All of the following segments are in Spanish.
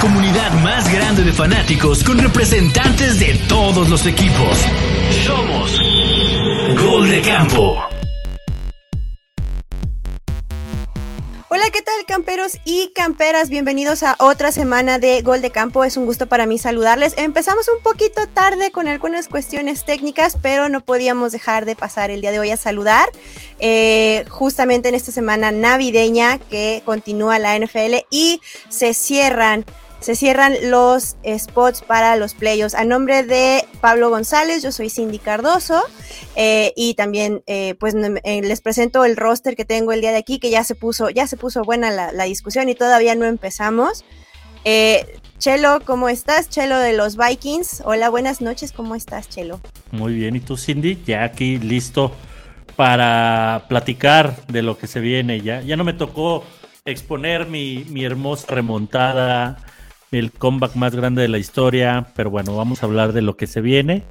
comunidad más grande de fanáticos con representantes de todos los equipos. Somos Gol de Campo. Hola, ¿qué tal camperos y camperas? Bienvenidos a otra semana de Gol de Campo. Es un gusto para mí saludarles. Empezamos un poquito tarde con algunas cuestiones técnicas, pero no podíamos dejar de pasar el día de hoy a saludar. Eh, justamente en esta semana navideña que continúa la NFL y se cierran se cierran los spots para los playoffs. A nombre de Pablo González, yo soy Cindy Cardoso eh, y también eh, pues eh, les presento el roster que tengo el día de aquí, que ya se puso, ya se puso buena la, discusión y todavía no empezamos. Chelo, ¿cómo estás? Chelo de los Vikings. Hola, buenas noches, ¿cómo estás, Chelo? Muy bien, ¿y tú, Cindy? Ya aquí listo para platicar de lo que se viene. Ya, ya no me tocó exponer mi, mi hermosa remontada el comeback más grande de la historia, pero bueno, vamos a hablar de lo que se viene.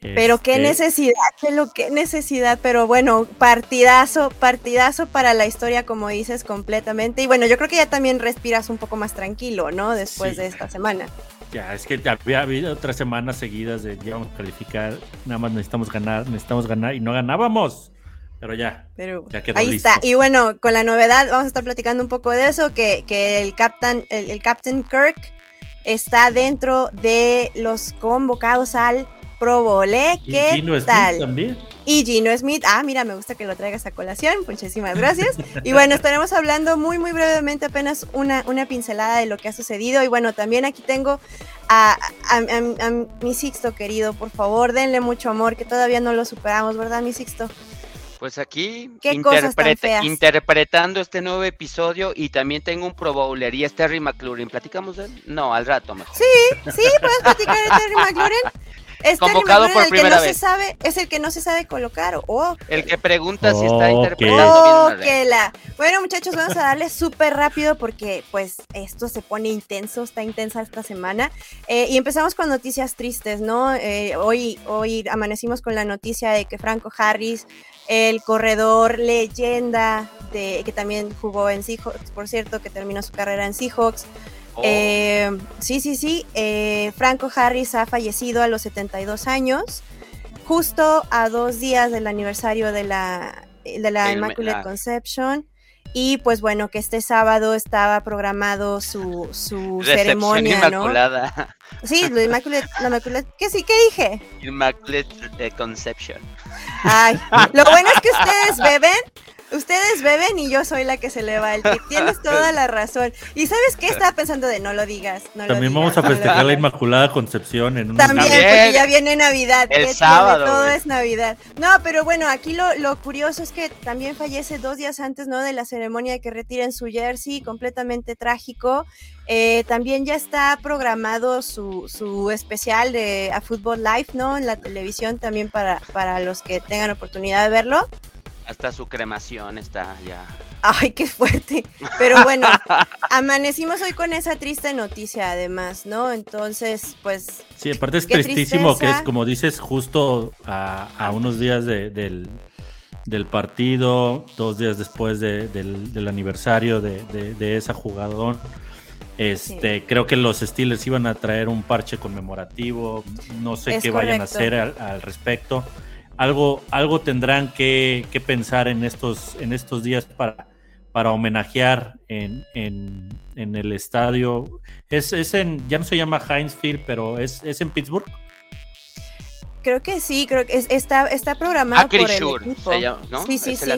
Pero qué este, necesidad, qué lo qué necesidad, pero bueno, partidazo, partidazo para la historia, como dices, completamente. Y bueno, yo creo que ya también respiras un poco más tranquilo, ¿no? Después de esta semana. Ya, es que había habido otras semanas seguidas de ya vamos a calificar, nada más necesitamos ganar, necesitamos ganar y no ganábamos. Pero ya, Pero ya quedó ahí está. Y bueno, con la novedad, vamos a estar platicando un poco de eso, que, que el Captain, el, el Captain Kirk está dentro de los convocados al Pro Bowl. ¿eh? ¿Qué ¿Y Gino tal? Smith también? Y Gino Smith, ah, mira, me gusta que lo traigas a colación, muchísimas gracias. Y bueno, estaremos hablando muy, muy brevemente, apenas una, una pincelada de lo que ha sucedido. Y bueno, también aquí tengo a, a mi Sixto querido, por favor, denle mucho amor, que todavía no lo superamos, ¿verdad, mi Sixto? Pues aquí interpretando este nuevo episodio y también tengo un Pro Bowler y es Terry McLaurin. ¿Platicamos de él? No, al rato mejor. Sí, sí, puedes platicar de Terry McLaurin. Es Convocado por el que no Se sabe, es el que no se sabe colocar. Oh. El que pregunta si está interpretando bien la... Bueno, muchachos, vamos a darle súper rápido porque pues esto se pone intenso, está intensa esta semana. Eh, y empezamos con noticias tristes, ¿no? Eh, hoy, hoy amanecimos con la noticia de que Franco Harris el corredor leyenda de, que también jugó en Seahawks, por cierto, que terminó su carrera en Seahawks. Oh. Eh, sí, sí, sí. Eh, Franco Harris ha fallecido a los 72 años, justo a dos días del aniversario de la, de la Immaculate Conception. Y pues bueno, que este sábado estaba programado su, su ceremonia, inmaculada. ¿no? Sí, la Immaculate, ¿qué sí? ¿Qué dije? Immaculate Conception. Ay, lo bueno es que ustedes beben Ustedes beben y yo soy la que se le va el tip. Tienes toda la razón. ¿Y sabes qué? Estaba pensando de no lo digas. También vamos a festejar la Inmaculada Concepción en un También, porque ya viene Navidad. El sábado. Todo es Navidad. No, pero bueno, aquí lo, lo, curioso es que también fallece dos días antes, ¿no? De la ceremonia de que retiren su jersey, completamente trágico. Eh, también ya está programado su, su especial de A Football Live, ¿no? En la televisión también para, para los que tengan oportunidad de verlo. Hasta su cremación está ya. Ay, qué fuerte. Pero bueno, amanecimos hoy con esa triste noticia además, ¿no? Entonces, pues... Sí, aparte es tristísimo que es, como dices, justo a, unos días del, partido, dos días después del, aniversario de, esa jugador. Este, Creo que los Steelers iban a traer un parche conmemorativo, no sé qué vayan a hacer al respecto algo, algo tendrán que, pensar en estos, en estos días para, para homenajear en, el estadio. Es, es, en, ya no se llama Heinz Field, pero es, es en Pittsburgh. Creo que sí, creo que está, está programado por el equipo. Sí, sí, sí.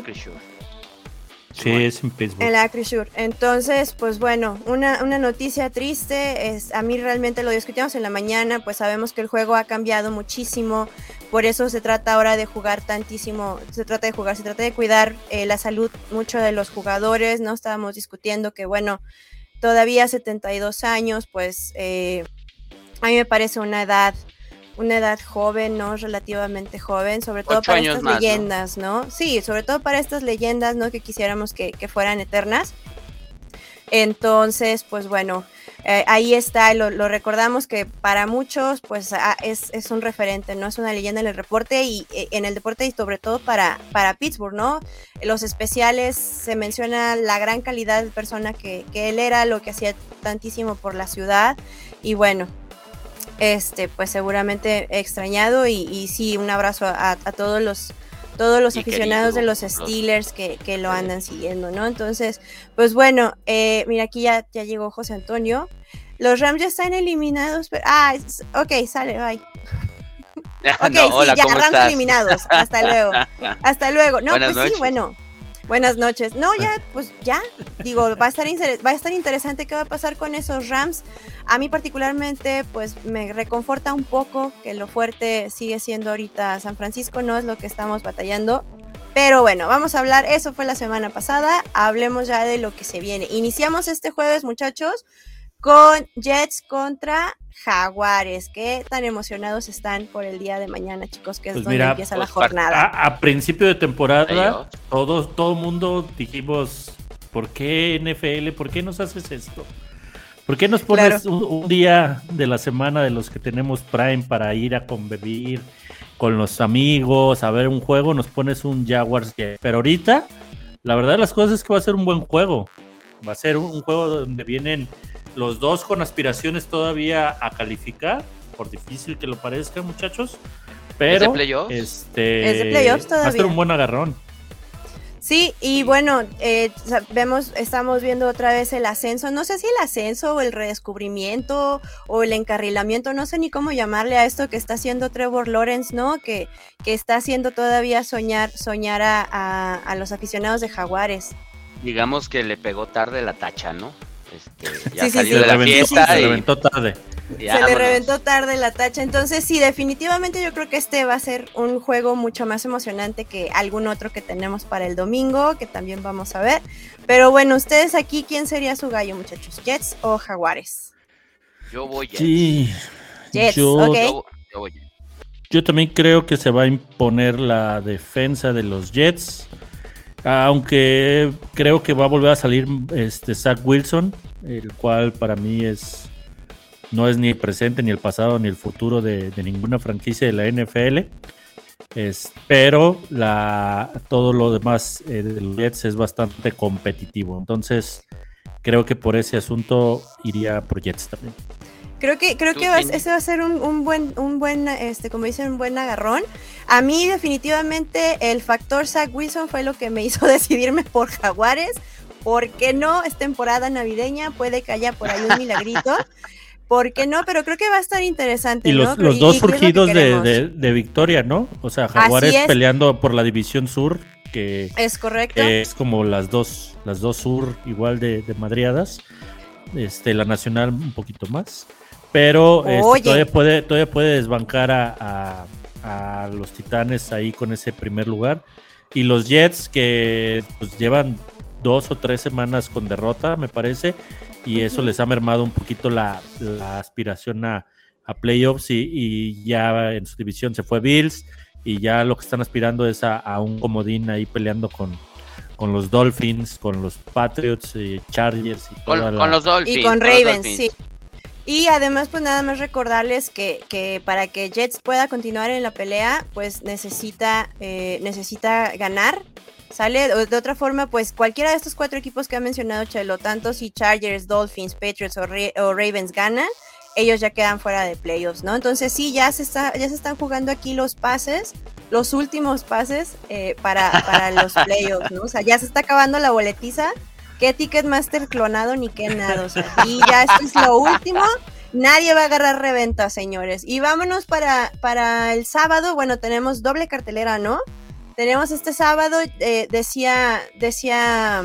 Sí, es en Pittsburgh. En la Entonces, pues bueno, una, una noticia triste. Es, a mí realmente lo discutimos en la mañana, pues sabemos que el juego ha cambiado muchísimo. Por eso se trata ahora de jugar tantísimo, se trata de jugar, se trata de cuidar eh, la salud mucho de los jugadores. No estábamos discutiendo que, bueno, todavía 72 años, pues eh, a mí me parece una edad una edad joven, ¿no? Relativamente joven, sobre todo para estas leyendas, ¿no? Sí, sobre todo para estas leyendas, ¿no? Que quisiéramos que, fueran eternas. Entonces, pues bueno, eh, ahí está, lo, recordamos que para muchos pues ah, es, es, un referente, ¿no? Es una leyenda en el reporte y eh, en el deporte y sobre todo para, para Pittsburgh, ¿no? Los especiales se menciona la gran calidad de persona que, que él era, lo que hacía tantísimo por la ciudad y bueno, este pues seguramente extrañado y, y sí, un abrazo a, a todos los todos los aficionados de los Steelers que, que, lo andan siguiendo, ¿no? Entonces, pues bueno, eh, mira, aquí ya, ya llegó José Antonio. Los Rams ya están eliminados, pero... Ah, ok, sale, bye. ok, sí, ya, Rams eliminados. Hasta luego. Hasta luego. No, pues sí, bueno. Buenas noches. No, ya, pues ya, digo, va a estar va a estar interesante qué va a pasar con esos Rams. A mí particularmente, pues me reconforta un poco que lo fuerte sigue siendo ahorita San Francisco, no es lo que estamos batallando. Pero bueno, vamos a hablar, eso fue la semana pasada, hablemos ya de lo que se viene. Iniciamos este jueves, muchachos, con Jets contra Jaguares. ¿Qué tan emocionados están por el día de mañana, chicos? Que es pues donde empieza la pues, jornada. A, principio de temporada, todos, todo el mundo dijimos, ¿por qué NFL? ¿Por qué nos haces esto? ¿Por qué nos pones un, día de la semana de los que tenemos Prime para ir a convivir con los amigos, a ver un juego? Nos pones un Jaguars. Pero ahorita, la verdad de las cosas es que va a ser un buen juego. Va a ser un juego donde vienen los dos con aspiraciones todavía a calificar, por difícil que lo parezca, muchachos. Pero ¿Es de playoffs? Este, es de playoffs todavía. Va a ser un buen agarrón. Sí, y bueno, eh, vemos, estamos viendo otra vez el ascenso, no sé si el ascenso o el redescubrimiento o el encarrilamiento, no sé ni cómo llamarle a esto que está haciendo Trevor Lawrence, ¿no? Que, que está haciendo todavía soñar, soñar a, a los aficionados de Jaguares. Digamos que le pegó tarde la tacha, ¿no? Este, ya salió de la fiesta. Se reventó tarde. se le reventó tarde la tacha. Entonces, sí, definitivamente yo creo que este va a ser un juego mucho más emocionante que algún otro que tenemos para el domingo, que también vamos a ver. Pero bueno, ustedes aquí, ¿quién sería su gallo, muchachos? ¿Jets o Jaguares? Yo voy Jets. Sí. Jets, yo, Yo también creo que se va a imponer la defensa de los Jets. Aunque creo que va a volver a salir este Zach Wilson, el cual para mí es no es ni el presente, ni el pasado, ni el futuro de, ninguna franquicia de la NFL. pero la, todo lo demás eh, del Jets es bastante competitivo. Entonces, creo que por ese asunto iría por Jets también. Creo que, creo que ese va a ser un, buen, un buen, este, como dicen, un buen agarrón. A mí definitivamente el factor Zach Wilson fue lo que me hizo decidirme por Jaguares. ¿Por qué no? Es temporada navideña, puede que haya por ahí un milagrito. ¿Por qué no? Pero creo que va a estar interesante. Y los, dos surgidos de, victoria, ¿no? O sea, Jaguares peleando por la división sur, que es correcto. es como las dos, las dos sur igual de, de madriadas. Este, la nacional un poquito más. Pero este, todavía, puede, todavía puede desbancar a, los Titanes ahí con ese primer lugar. Y los Jets que pues, llevan dos o tres semanas con derrota, me parece, y eso les ha mermado un poquito la, aspiración a, playoffs y, ya en su división se fue Bills y ya lo que están aspirando es a, un comodín ahí peleando con, con los Dolphins, con los Patriots, y Chargers y con, los Dolphins. Y con Ravens, sí. Y además, pues nada más recordarles que, que, para que Jets pueda continuar en la pelea, pues necesita, eh, necesita ganar. ¿Sale? De otra forma, pues cualquiera de estos cuatro equipos que ha mencionado Chelo, tanto si Chargers, Dolphins, Patriots o, Ravens ganan, ellos ya quedan fuera de playoffs, ¿no? Entonces sí, ya se, está, ya se están jugando aquí los pases, los últimos pases eh, para, para los playoffs, ¿no? O sea, ya se está acabando la boletiza qué Ticketmaster clonado ni qué nada. O y ya esto es lo último. Nadie va a agarrar reventa, señores. Y vámonos para, para el sábado. Bueno, tenemos doble cartelera, ¿no? Tenemos este sábado, eh, decía, decía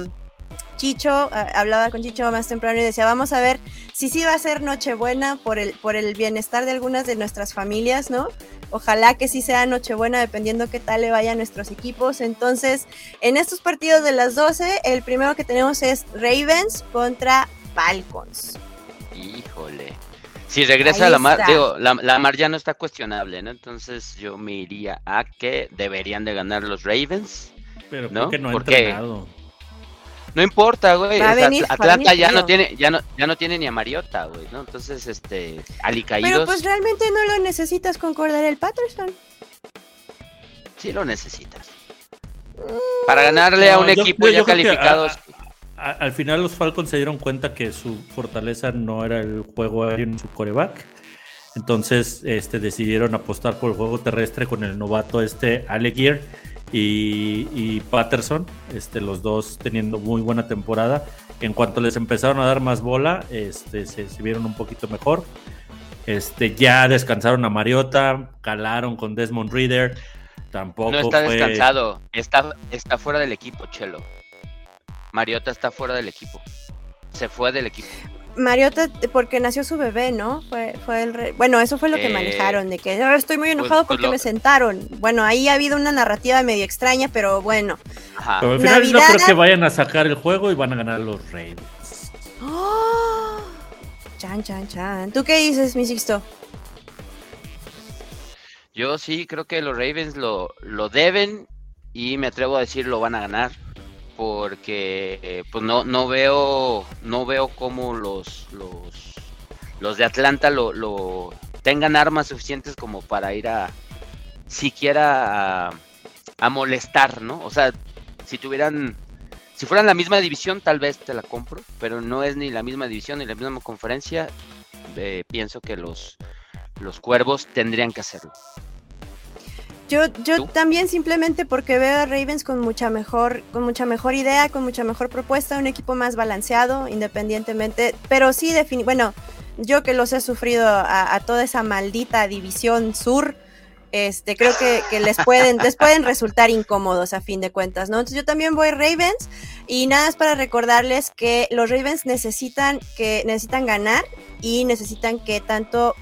Chicho, hablaba con Chicho más temprano y decía, vamos a ver si sí va a ser Nochebuena por el, por el bienestar de algunas de nuestras familias, ¿no? Ojalá que sí sea Nochebuena dependiendo qué tal le vaya a nuestros equipos. Entonces, en estos partidos de las 12, el primero que tenemos es Ravens contra Falcons. Híjole. Si regresa la mar, digo, la, la, mar ya no está cuestionable, ¿no? Entonces yo me iría a que deberían de ganar los Ravens. Pero ¿no? que no ha entrenado. No importa, güey. Atlanta ya no tiene, ya no, ya no tiene ni a Mariota, güey, ¿no? Entonces, este, alicaídos. Pero pues realmente no lo necesitas con el Patterson. Sí lo necesitas. Para ganarle a un equipo ya calificado. al final los Falcons se dieron cuenta que su fortaleza no era el juego aéreo en su coreback. Entonces este, decidieron apostar por el juego terrestre con el novato este Allegier y, Patterson, este, los dos teniendo muy buena temporada. En cuanto les empezaron a dar más bola, este, se, vieron un poquito mejor. Este, ya descansaron a Mariota, calaron con Desmond Reader. Tampoco no está descansado, está, está fuera del equipo, Chelo. Mariota está fuera del equipo. Se fue del equipo. Mariota, porque nació su bebé, ¿no? Fue, fue el Bueno, eso fue lo que eh, manejaron, de que ahora estoy muy pues, enojado pues porque me sentaron. Bueno, ahí ha habido una narrativa medio extraña, pero bueno. Pero al final no creo que vayan a sacar el juego y van a ganar los Ravens. ¡Oh! Chan, chan, chan. ¿Tú qué dices, mi Sixto? Yo sí creo que los Ravens lo, lo deben y me atrevo a decir lo van a ganar porque eh, pues no, no veo no veo cómo los los, los de Atlanta lo, tengan armas suficientes como para ir a siquiera a, molestar, ¿no? O sea, si tuvieran si fueran la misma división tal vez te la compro, pero no es ni la misma división ni la misma conferencia. Eh, pienso que los los cuervos tendrían que hacerlo. Yo, yo también simplemente porque veo a Ravens con mucha mejor, con mucha mejor idea, con mucha mejor propuesta, un equipo más balanceado, independientemente, pero sí bueno, yo que los he sufrido a, toda esa maldita división sur, este, creo que, les pueden, les pueden resultar incómodos a fin de cuentas, ¿no? Entonces yo también voy Ravens y nada es para recordarles que los Ravens necesitan que necesitan ganar y necesitan que tanto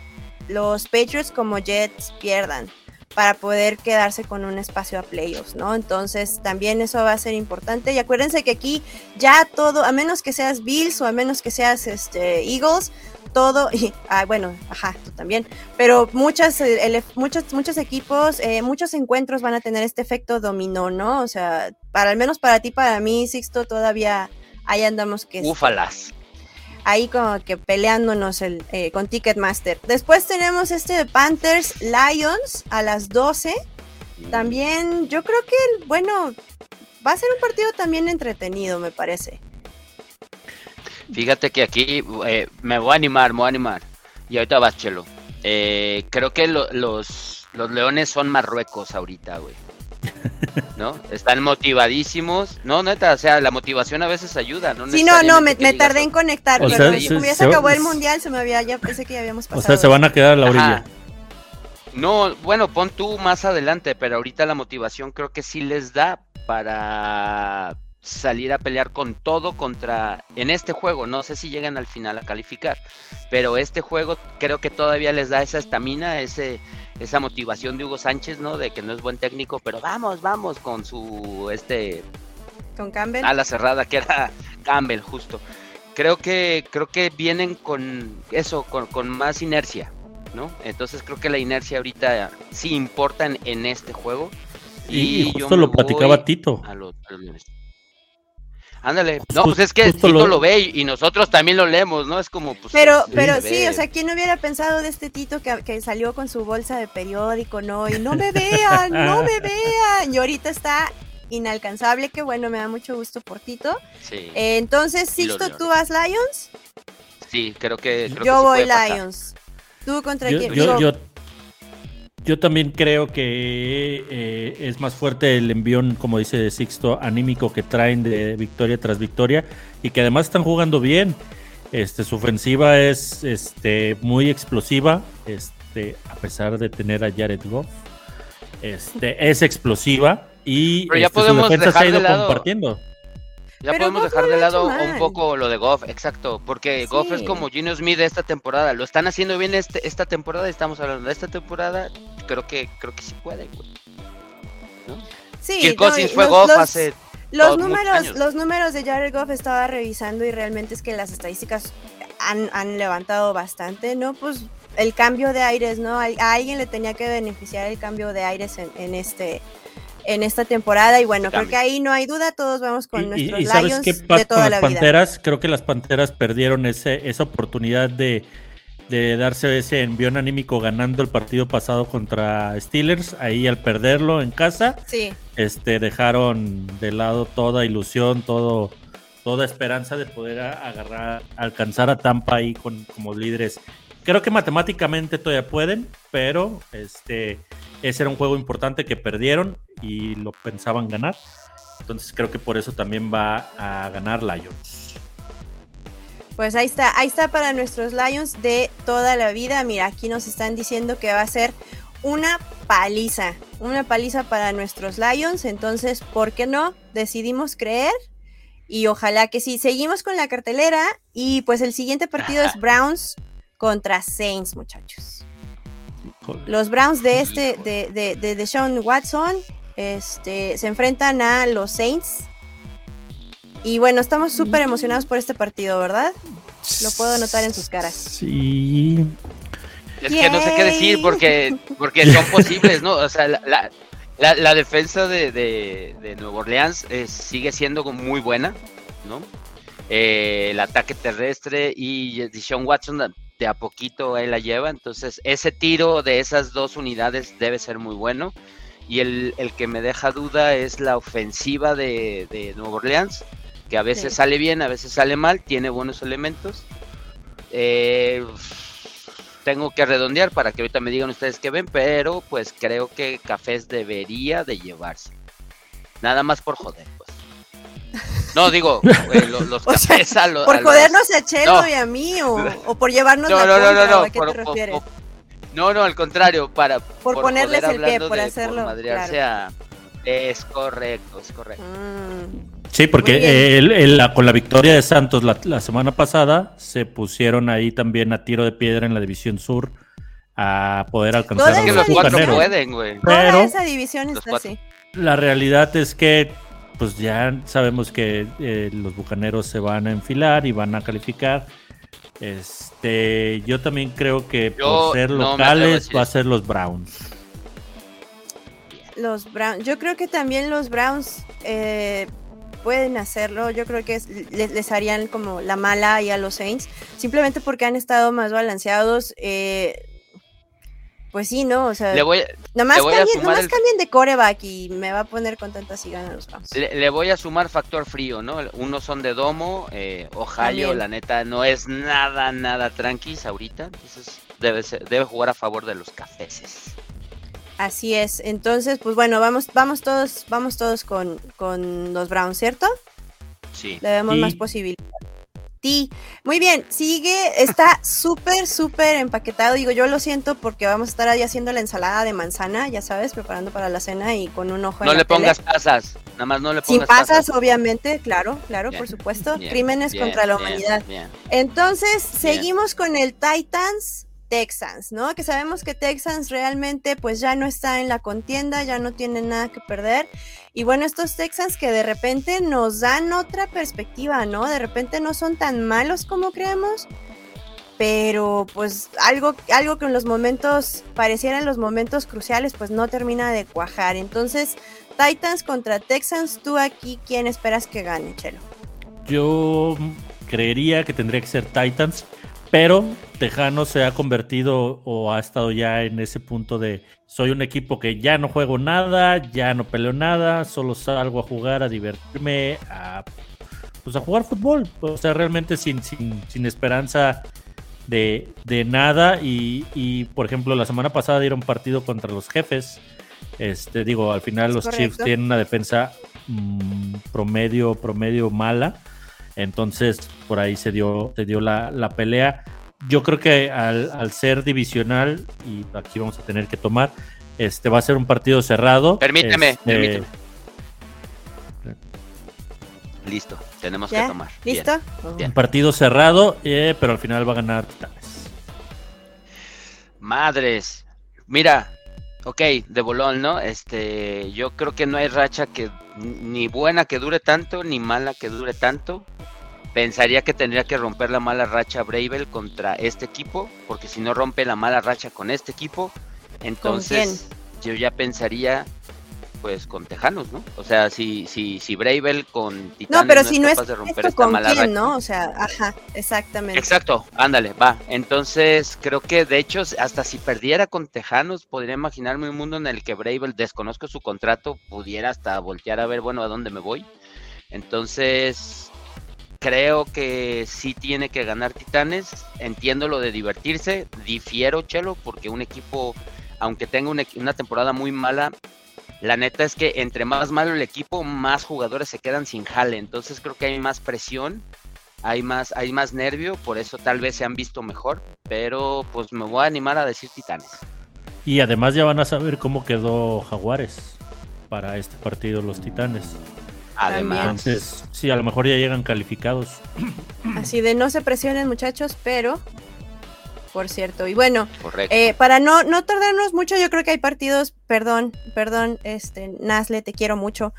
los Patriots como Jets pierdan para poder quedarse con un espacio a playoffs, ¿no? Entonces también eso va a ser importante. Y acuérdense que aquí ya todo, a menos que seas Bills o a menos que seas este, Eagles, todo, y, ah, bueno, ajá, tú también, pero muchas, eh, muchos, muchos equipos, eh, muchos encuentros van a tener este efecto dominó, ¿no? O sea, para al menos para ti, para mí, Sixto, todavía ahí andamos que... Ufalas ahí como que peleándonos el, eh, con Ticketmaster. Después tenemos este de Panthers Lions a las 12. También yo creo que, bueno, va a ser un partido también entretenido, me parece. Fíjate que aquí eh, me voy a animar, me voy a animar. Y ahorita vas, Chelo. Eh, creo que los, los Leones son Marruecos ahorita, güey. ¿no? Están motivadísimos. No, neta, o sea, la motivación a veces ayuda, ¿no? Sí, no, no, me, tardé en conectar, pero como ya se, acabó el mundial, se me había, ya pensé que ya habíamos pasado. O sea, se van a quedar a la orilla. No, bueno, pon tú más adelante, pero ahorita la motivación creo que sí les da para salir a pelear con todo contra en este juego. No sé si llegan al final a calificar, pero este juego creo que todavía les da esa estamina, ese esa motivación de Hugo Sánchez, ¿no? De que no es buen técnico, pero vamos, vamos con su este con Campbell. A la cerrada que era Campbell justo. Creo que creo que vienen con eso, con, más inercia, ¿no? Entonces creo que la inercia ahorita sí importa en, este juego. Y, justo lo platicaba Tito. A los, Ándale, no, pues es que Tito lo... ve y, nosotros también lo leemos, ¿no? Es como, pues. Pero, pero sí, o sea, ¿quién hubiera pensado de este Tito que, salió con su bolsa de periódico, no? Y no me vean, no me vean. Y ahorita está inalcanzable, que bueno, me da mucho gusto por Tito. Sí. Eh, entonces, Sixto, ¿tú vas Lions? Sí, creo que. yo voy Lions. ¿Tú contra quién? Yo, yo, yo también creo que eh, es más fuerte el envión, como dice Sixto, anímico que traen de victoria tras victoria y que además están jugando bien. Este, su ofensiva es este, muy explosiva, este, a pesar de tener a Jared Goff. Este, es explosiva y ya este, su defensa se ha ido compartiendo. Ya podemos dejar de lado un poco lo de Goff, exacto, porque Goff es como Gino Smith de esta temporada, lo están haciendo bien este, esta temporada, estamos hablando de esta temporada, creo que creo que sí puede, ¿no? Sí, fue Goff hace los números, los números de Jared Goff estaba revisando y realmente es que las estadísticas han, levantado bastante, ¿no? Pues el cambio de aires, ¿no? A, alguien le tenía que beneficiar el cambio de aires en, en este en esta temporada. Y bueno, creo que ahí no hay duda, todos vamos con nuestros y, ¿sabes qué pasa con las Panteras? Creo que las Panteras perdieron ese, esa oportunidad de, de darse ese envión anímico ganando el partido pasado contra Steelers. Ahí al perderlo en casa, sí. este, dejaron de lado toda ilusión, todo toda esperanza de poder agarrar, alcanzar a Tampa ahí con, como líderes Creo que matemáticamente todavía pueden, pero este, ese era un juego importante que perdieron y lo pensaban ganar. Entonces creo que por eso también va a ganar Lions. Pues ahí está, ahí está para nuestros Lions de toda la vida. Mira, aquí nos están diciendo que va a ser una paliza, una paliza para nuestros Lions. Entonces, ¿por qué no? Decidimos creer y ojalá que sí. Seguimos con la cartelera y pues el siguiente partido es Browns contra Saints, muchachos. Los Browns de este, de, de, de, de Sean Watson, este, se enfrentan a los Saints. Y bueno, estamos súper emocionados por este partido, ¿verdad? Lo puedo notar en sus caras. Sí. Es que no sé qué decir porque, porque son posibles, ¿no? O sea, la, la, defensa de, de, Nueva Orleans eh, sigue siendo muy buena, ¿no? Eh, el ataque terrestre y Sean Watson a poquito él la lleva. Entonces, ese tiro de esas dos unidades debe ser muy bueno. Y el, que me deja duda es la ofensiva de, de Nueva Orleans, que a veces sale bien, a veces sale mal, tiene buenos elementos. Eh, tengo que redondear para que ahorita me digan ustedes qué ven, pero pues creo que Cafés debería de llevarse. Nada más por joder. No, digo, los, cafés a los. Por jodernos a Chelo y a mí, o, por llevarnos no, la no, no, no, no, ¿a qué te refieres? no, no, al contrario, para. Por, ponerles el pie, por hacerlo. claro. es correcto, es correcto. Mm. Sí, porque con la victoria de Santos la, semana pasada se pusieron ahí también a tiro de piedra en la división sur a poder alcanzar a los, cuatro pueden, güey. Toda esa división está así. La realidad es que pues ya sabemos que eh, los bucaneros se van a enfilar y van a calificar. Este, yo también creo que por ser locales va a ser los Browns. Los Browns, yo creo que también los Browns eh, pueden hacerlo. Yo creo que les, harían como la mala y a los Saints, simplemente porque han estado más balanceados. Eh, pues sí, ¿no? O sea, le voy, nomás, cambien, de coreback y me va a poner contenta si ganan los Rams. Le, voy a sumar factor frío, ¿no? Unos son de domo, eh, Ohio, la neta, no es nada, nada tranquis ahorita. Entonces debe, debe jugar a favor de los cafeses. Así es. Entonces, pues bueno, vamos, vamos todos, vamos todos con, con los Browns, ¿cierto? Sí. Le vemos más posibilidades. Muy bien, sigue, está súper, súper empaquetado. Digo, yo lo siento porque vamos a estar ahí haciendo la ensalada de manzana, ya sabes, preparando para la cena y con un ojo No le pongas pasas, nada más no le pongas Sin pasas, obviamente, claro, claro, por supuesto. Crímenes contra la humanidad. Entonces, seguimos con el Titans Texans, ¿no? Que sabemos que Texans realmente pues ya no está en la contienda, ya no tiene nada que perder. Y bueno, estos Texans que de repente nos dan otra perspectiva, ¿no? De repente no son tan malos como creemos, pero pues algo, algo que en los momentos, pareciera en los momentos cruciales, pues no termina de cuajar. Entonces, Titans contra Texans, tú aquí, ¿quién esperas que gane, Chelo? Yo creería que tendría que ser Titans pero Tejano se ha convertido o ha estado ya en ese punto de soy un equipo que ya no juego nada, ya no peleo nada, solo salgo a jugar, a divertirme, a, pues a jugar fútbol. O sea, realmente sin, sin, esperanza de, nada. Y, por ejemplo, la semana pasada dieron partido contra los jefes. Este, digo, al final los Chiefs tienen una defensa mm, promedio, promedio mala entonces, por ahí se dio, se dio la, pelea. Yo creo que al, ser divisional, y aquí vamos a tener que tomar, este va a ser un partido cerrado. Permíteme, este, permíteme. Listo, tenemos que tomar. ¿Listo? Un partido cerrado, eh, pero al final va a ganar Madres. Mira, ok, de bolón, ¿no? Este, yo creo que no hay racha que ni buena que dure tanto, ni mala que dure tanto. Pensaría que tendría que romper la mala racha Bravel contra este equipo, porque si no rompe la mala racha con este equipo, entonces yo ya pensaría pues con Tejanos, ¿no? O sea, si si si Bravel con Titanes no, pero si no es de romper esta con quién, ¿no? O sea, ajá, exactamente. Exacto, ándale, va. Entonces, creo que de hecho hasta si perdiera con Tejanos, podría imaginarme un mundo en el que Bravel desconozco su contrato, pudiera hasta voltear a ver, bueno, a dónde me voy. Entonces, creo que sí tiene que ganar Titanes. Entiendo lo de divertirse, difiero, Chelo, porque un equipo aunque tenga una, temporada muy mala, la neta es que entre más malo el equipo, más jugadores se quedan sin jale. Entonces creo que hay más presión, hay más, hay más nervio, por eso tal vez se han visto mejor. Pero pues me voy a animar a decir Titanes. Y además ya van a saber cómo quedó Jaguares para este partido los Titanes. Además. Entonces, sí, a lo mejor ya llegan calificados. Así de no se presionen muchachos, pero por cierto. Y bueno, eh, para no, no tardarnos mucho, yo creo que hay partidos, perdón, perdón, este, Nasle, te quiero mucho,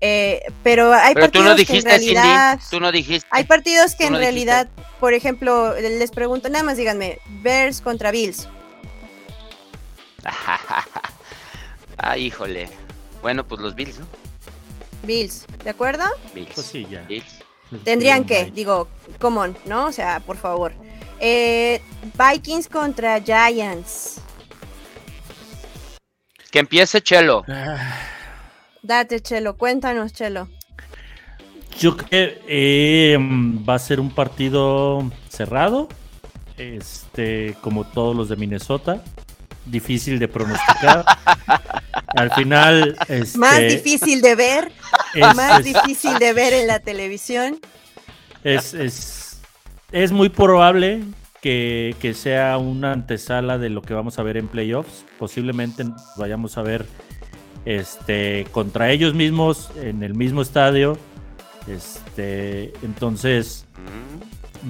eh, pero hay partidos que en realidad, tú no dijiste, hay partidos que en realidad, por ejemplo, les pregunto, nada más díganme, Bears contra Bills. ah, híjole. Bueno, pues los Bills, ¿no? Bills, ¿de acuerdo? Bills. Pues sí, ya. Bills. Tendrían que, digo, on, ¿no? O sea, por favor. Eh, Vikings contra Giants. Que empiece Chelo. Date, Chelo, cuéntanos, Chelo. Yo creo que eh, va a ser un partido cerrado, este, como todos los de Minnesota, difícil de pronosticar. Al final, este, más difícil de ver, más difícil de ver en la televisión. Es, es es muy probable que, sea una antesala de lo que vamos a ver en playoffs. Posiblemente vayamos a ver este, contra ellos mismos en el mismo estadio. Este, entonces,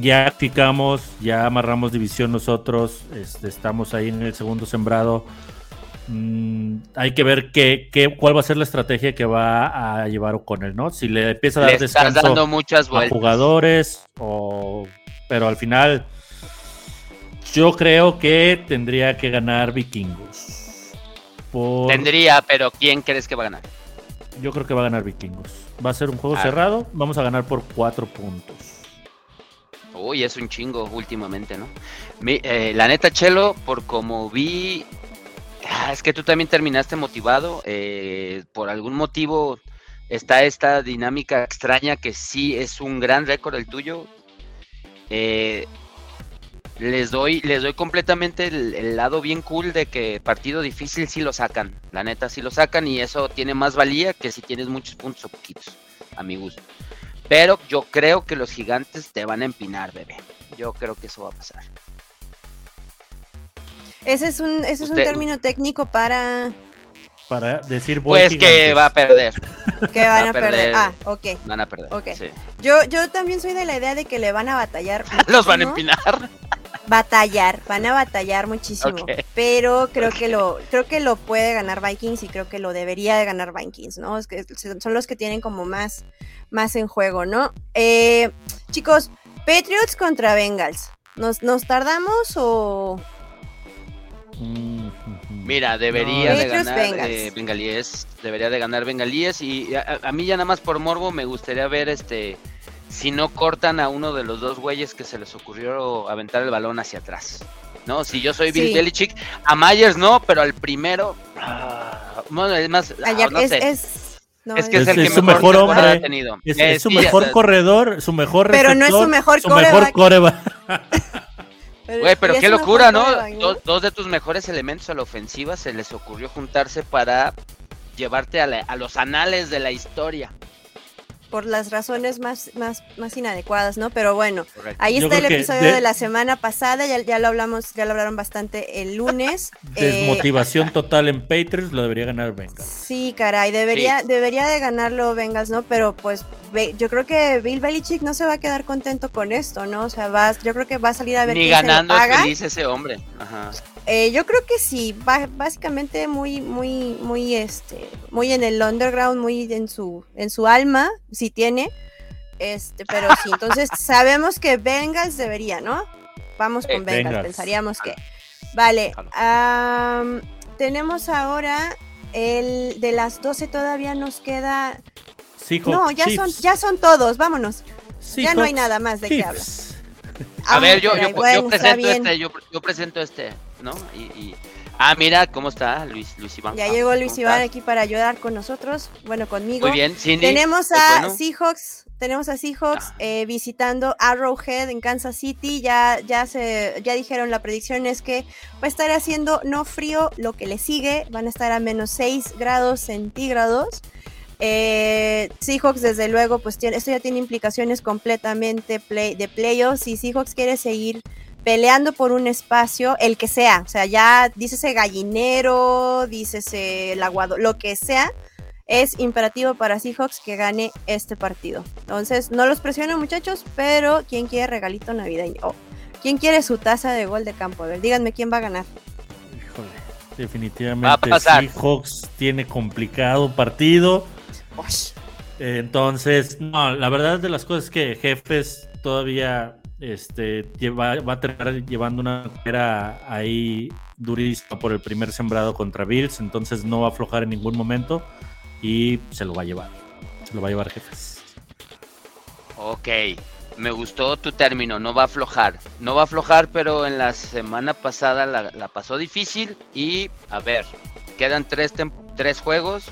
ya picamos, ya amarramos división nosotros. Este, estamos ahí en el segundo sembrado. Mm, hay que ver qué, qué, cuál va a ser la estrategia que va a llevar O'Connell, ¿no? Si le empieza a dar descanso a jugadores o pero al final yo creo que tendría que ganar Vikingos. Tendría, pero ¿quién crees que va a ganar? Yo creo que va a ganar Vikingos. Va a ser un juego ah. cerrado, vamos a ganar por cuatro puntos. Uy, es un chingo últimamente, ¿no? Eh, la neta, Chelo, por como vi, ah, es que tú también terminaste motivado. Eh, por algún motivo está esta dinámica extraña que sí es un gran récord el tuyo. Eh, les doy, les doy completamente el, lado bien cool de que partido difícil sí lo sacan. La neta sí lo sacan y eso tiene más valía que si tienes muchos puntos o poquitos, a mi gusto. Pero yo creo que los gigantes te van a empinar, bebé. Yo creo que eso va a pasar. Ese es un, ese es un término técnico para para decir Pues que va a perder. Que van a, perder. Ah, ok. Van a perder. Yo, yo también soy de la idea de que le van a batallar. Los van a empinar. Batallar, van a batallar muchísimo. Pero creo que lo, creo que lo puede ganar Vikings y creo que lo debería de ganar Vikings, ¿no? Es que son los que tienen como más, más en juego, ¿no? Eh, chicos, Patriots contra Bengals. ¿Nos, nos tardamos o.? Mira, debería de ganar eh, Bengalíes, debería de ganar Bengalíes y a, mí ya nada más por morbo me gustaría ver este si no cortan a uno de los dos güeyes que se les ocurrió aventar el balón hacia atrás. ¿No? Si yo soy Bill Belichick, a Myers no, pero al primero ah, bueno, es más, ah, no es, sé. Es, que es, el que su mejor, hombre, ha tenido. Es, su mejor corredor, su mejor Pero no es su mejor su mejor coreback. Güey, pero qué locura, ¿no? Dos, de tus mejores elementos a la ofensiva se les ocurrió juntarse para llevarte a los anales de la historia por las razones más, más, más inadecuadas, ¿no? Pero bueno, ahí está el episodio de... la semana pasada, ya, ya, lo hablamos, ya lo hablaron bastante el lunes. Desmotivación eh, total en Patriots, lo debería ganar Bengals. Sí, caray, debería, debería de ganarlo Bengals, ¿no? Pero pues yo creo que Bill Belichick no se va a quedar contento con esto, ¿no? O sea, va, yo creo que va a salir a ver Ni ganando es feliz ese hombre. Ajá. Eh, yo creo que sí, básicamente muy, muy, muy, este, muy en el underground, muy en su, en su alma, si tiene, este, pero sí, entonces sabemos que Bengals debería, ¿no? Vamos con Bengals, pensaríamos que. Vale, tenemos ahora El de las 12 todavía nos queda. no, ya son, ya son todos, vámonos. ya no hay nada más de qué hablar. A ver, yo, yo, presento este, yo, yo, presento este, ¿no? y, Ah, mira, ¿cómo está Luis, Luis Iván? Ya llegó Luis Iván aquí para ayudar con nosotros, bueno, conmigo. Muy bien, Cindy. Tenemos a Seahawks, tenemos a Seahawks ah. eh, visitando Arrowhead en Kansas City. Ya, ya se, ya dijeron la predicción es que va a estar haciendo no frío lo que le sigue, van a estar a menos 6 grados centígrados. Eh, Seahawks, desde luego, pues tiene, esto ya tiene implicaciones completamente play, de playoffs. Y Seahawks quiere seguir peleando por un espacio, el que sea, o sea, ya dícese gallinero, dícese el aguado, lo que sea, es imperativo para Seahawks que gane este partido. Entonces, no los presiono muchachos, pero ¿quién quiere regalito navideño? Oh, ¿Quién quiere su taza de gol de campo? A ver, díganme quién va a ganar. Híjole, definitivamente Seahawks tiene complicado partido. Entonces, no, la verdad de las cosas es que Jefes todavía este, va a terminar llevando una carrera ahí durísima por el primer sembrado contra Bills, entonces no va a aflojar en ningún momento y se lo va a llevar. Se lo va a llevar jefes. Ok, me gustó tu término, no va a aflojar. No va a aflojar, pero en la semana pasada la, pasó difícil y a ver, quedan tres, tres juegos.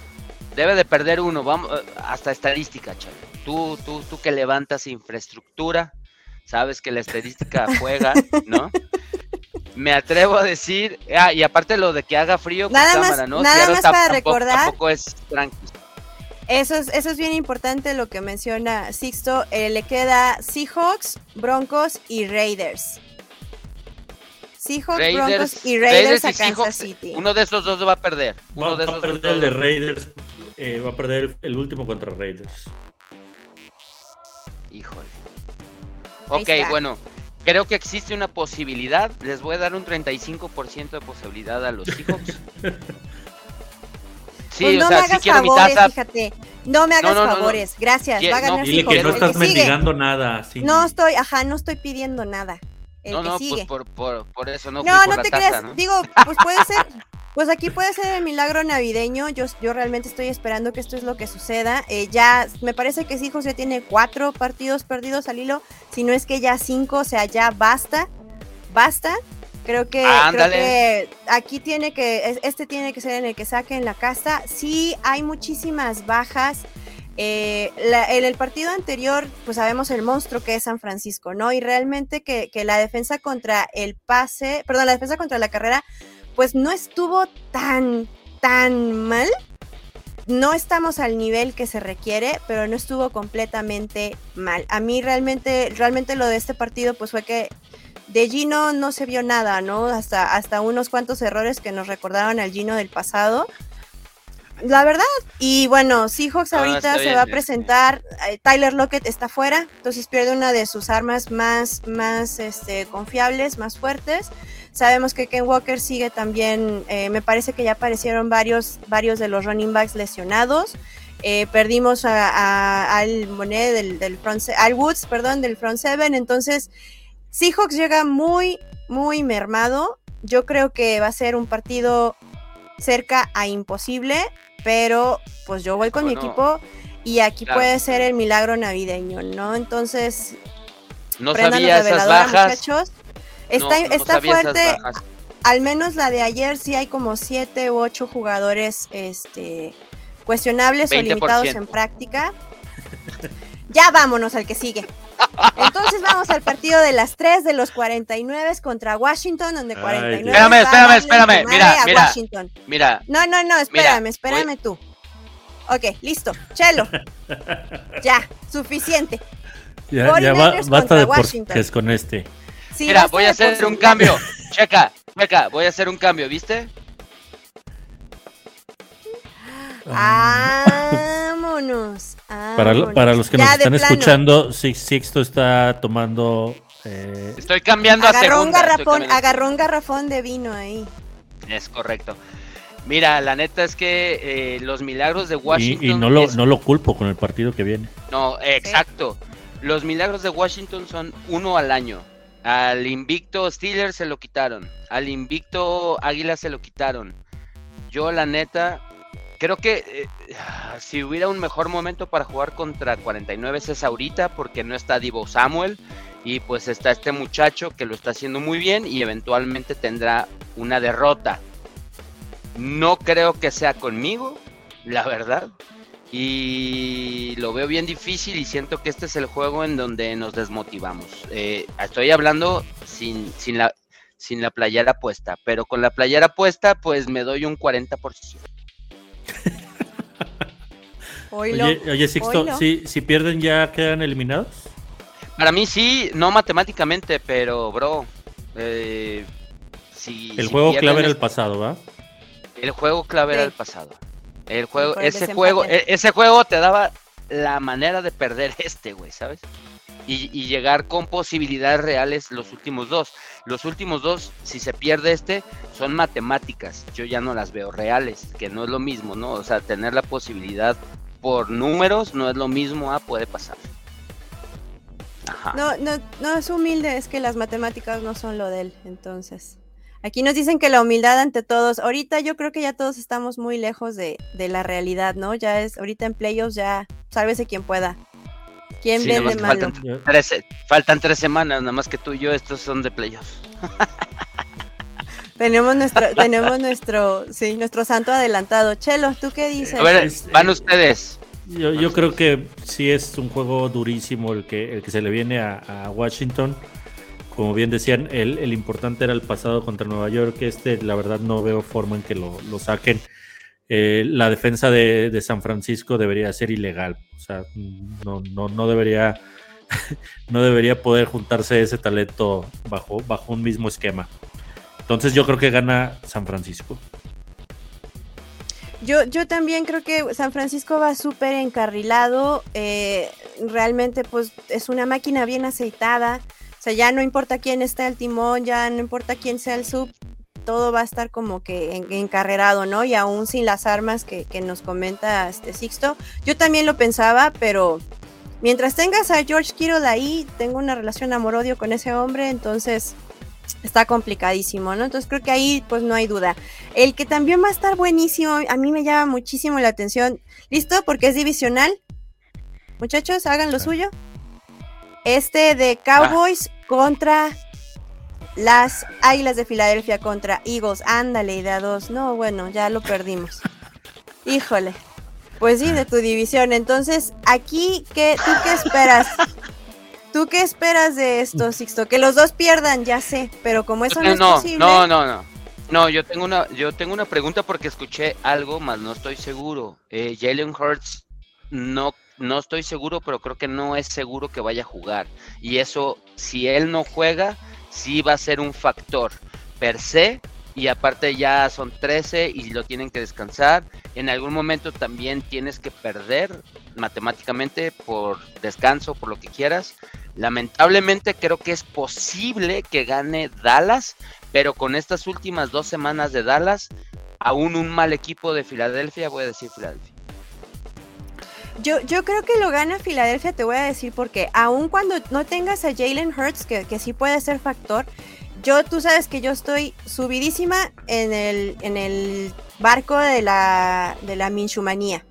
Debe de perder uno, vamos, hasta estadística, chaval. Tú, tú, tú que levantas infraestructura, sabes que la estadística juega, ¿no? Me atrevo a decir, ah, y aparte lo de que haga frío, nada pues, más, ¿no? Nada más para recordar. Tampoco es tranquilo. Eso es, eso es bien importante lo que menciona Sixto. Eh, le queda Seahawks, Broncos y Raiders. Seahawks, Broncos y Raiders, a Kansas City. Uno de esos dos va a perder. Uno de va a perder el de Raiders. Eh, va a perder el último contra Raiders. Híjole. Ok, bueno, creo que existe una posibilidad. Les voy a dar un 35% de posibilidad a los Seahawks. sí, pues no o sea, me hagas si favores, fíjate. No me hagas favores, gracias. va a ganar Dile que no estás mendigando nada. No estoy, ajá, no estoy pidiendo nada. El no, que no, sigue. pues por, por, por eso no. No, no te creas. Digo, pues puede ser, Pues aquí puede ser el milagro navideño. Yo, yo realmente estoy esperando que esto es lo que suceda. Eh, ya me parece que sí, José tiene cuatro partidos perdidos al hilo. Si no es que ya cinco, o sea, ya basta. Basta. Creo que, creo que aquí tiene que, este tiene que ser en el que saquen la casta. Sí, hay muchísimas bajas. Eh, en el partido anterior, pues sabemos el monstruo que es San Francisco, ¿no? Y realmente que, la defensa contra el pase, perdón, la defensa contra la carrera pues no estuvo tan, tan mal. No estamos al nivel que se requiere, pero no estuvo completamente mal. A mí realmente, realmente lo de este partido, pues fue que de Gino no se vio nada, ¿no? Hasta, hasta unos cuantos errores que nos recordaban al Gino del pasado. La verdad. Y bueno, Seahawks ahorita se va a presentar. Eh, Tyler Lockett está fuera, entonces pierde una de sus armas más, más este, confiables, más fuertes. Sabemos que Ken Walker sigue también, eh, me parece que ya aparecieron varios, varios de los running backs lesionados. Eh, perdimos al Monet del, del front, al Woods, perdón, del front seven. Entonces, Seahawks llega muy, muy mermado. Yo creo que va a ser un partido cerca a imposible, pero pues yo voy con mi equipo y aquí puede ser el milagro navideño, ¿no? Entonces, no sabía esas bajas. Muchachos. Está, está fuerte. Al menos la de ayer sí hay como siete u ocho jugadores este, cuestionables o limitados en práctica. Ya vámonos al que sigue. Entonces vamos al partido de las 3 de los 49 contra Washington, donde 49. espérame, espérame, espérame. Mira, mira, mira. No, no, no, espérame, espérame tú. Ok, listo. Chelo. ya, suficiente. Ya, ya basta de es con este. Mira, voy a hacer un cambio. Checa, checa, voy a hacer un cambio, ¿viste? Vámonos. Para, para los que nos están escuchando, Sixto está tomando. Eh... Estoy cambiando agarró a segunda. Un garrafón, agarró un garrafón de vino ahí. Es correcto. Mira, la neta es que eh, los milagros de Washington. Y, no, lo, no lo culpo con el partido que viene. No, exacto. Los milagros de Washington son uno al año. Al invicto Steelers se lo quitaron. Al invicto Águila se lo quitaron. Yo, la neta, creo que eh, si hubiera un mejor momento para jugar contra 49 es ahorita porque no está Divo Samuel y pues está este muchacho que lo está haciendo muy bien y eventualmente tendrá una derrota. No creo que sea conmigo, la verdad. Y lo veo bien difícil y siento que este es el juego en donde nos desmotivamos. Eh, estoy hablando sin, sin, la, sin la playera puesta, pero con la playera puesta pues me doy un 40%. Oye, oye, Sixto, si, pierden ya quedan eliminados. Para mí sí, no matemáticamente, pero bro, eh, si, el juego clave era el pasado, ¿va? El juego clave era el pasado. El juego, ese juego, e, ese juego te daba la manera de perder este, güey, ¿sabes? Y, llegar con posibilidades reales los últimos dos. Los últimos dos, si se pierde este, son matemáticas. Yo ya no las veo reales, que no es lo mismo, ¿no? O sea, tener la posibilidad por números no es lo mismo a puede pasar. No, no, no es humilde, es que las matemáticas no son lo de él, entonces. Aquí nos dicen que la humildad ante todos. Ahorita yo creo que ya todos estamos muy lejos de, de la realidad, ¿no? Ya es, ahorita en playoffs ya, sálvese quien pueda. ¿Quién vende Faltan tres, faltan tres semanas, nada más que tú y yo, estos son de playoffs. tenemos nuestro, tenemos nuestro, sí, nuestro santo adelantado. Chelo, ¿tú qué dices? A ver, van ustedes. Yo, creo que sí es un juego durísimo el que, el que se le viene a, Washington. Como bien decían, el, el, importante era el pasado contra Nueva York. Este, la verdad, no veo forma en que lo, lo saquen. Eh, la defensa de, San Francisco debería ser ilegal. O sea, no, no, no debería. no debería poder juntarse ese talento bajo, bajo un mismo esquema. Entonces yo creo que gana San Francisco. Yo, yo también creo que San Francisco va súper encarrilado. Eh, realmente, pues es una máquina bien aceitada. O sea, ya no importa quién está el timón, ya no importa quién sea el sub, todo va a estar como que encarrerado, ¿no? Y aún sin las armas que, nos comenta este Sixto. Yo también lo pensaba, pero mientras tengas a George Kittle ahí, tengo una relación amor-odio con ese hombre, entonces está complicadísimo, ¿no? Entonces creo que ahí pues no hay duda. El que también va a estar buenísimo, a mí me llama muchísimo la atención. ¿Listo? Porque es divisional. Muchachos, hagan lo suyo. Este de Cowboys contra las Águilas de Filadelfia contra Eagles. Ándale, idea dos. No, bueno, ya lo perdimos. Híjole. Pues sí, de tu división. Entonces, aquí, ¿qué, ¿tú qué esperas? ¿Tú qué esperas de esto, Sixto? Que los dos pierdan, ya sé, pero como eso no, es posible. No, no, no. No, yo tengo una, yo tengo una pregunta porque escuché algo, más no estoy seguro. Eh, Jalen Hurts, no, no estoy seguro, pero creo que no es seguro que vaya a jugar. Y eso, si él no juega, sí va a ser un factor per se y aparte ya son 13 y lo tienen que descansar. En algún momento también tienes que perder matemáticamente por descanso, por lo que quieras. Lamentablemente creo que es posible que gane Dallas, pero con estas últimas dos semanas de Dallas, aún un mal equipo de Filadelfia, voy a decir Filadelfia. Yo, yo creo que lo gana Filadelfia, te voy a decir porque aun cuando no tengas a Jalen Hurts, que, que sí puede ser factor, yo, tú sabes que yo estoy subidísima en el, en el barco de la, de la Minshumanía.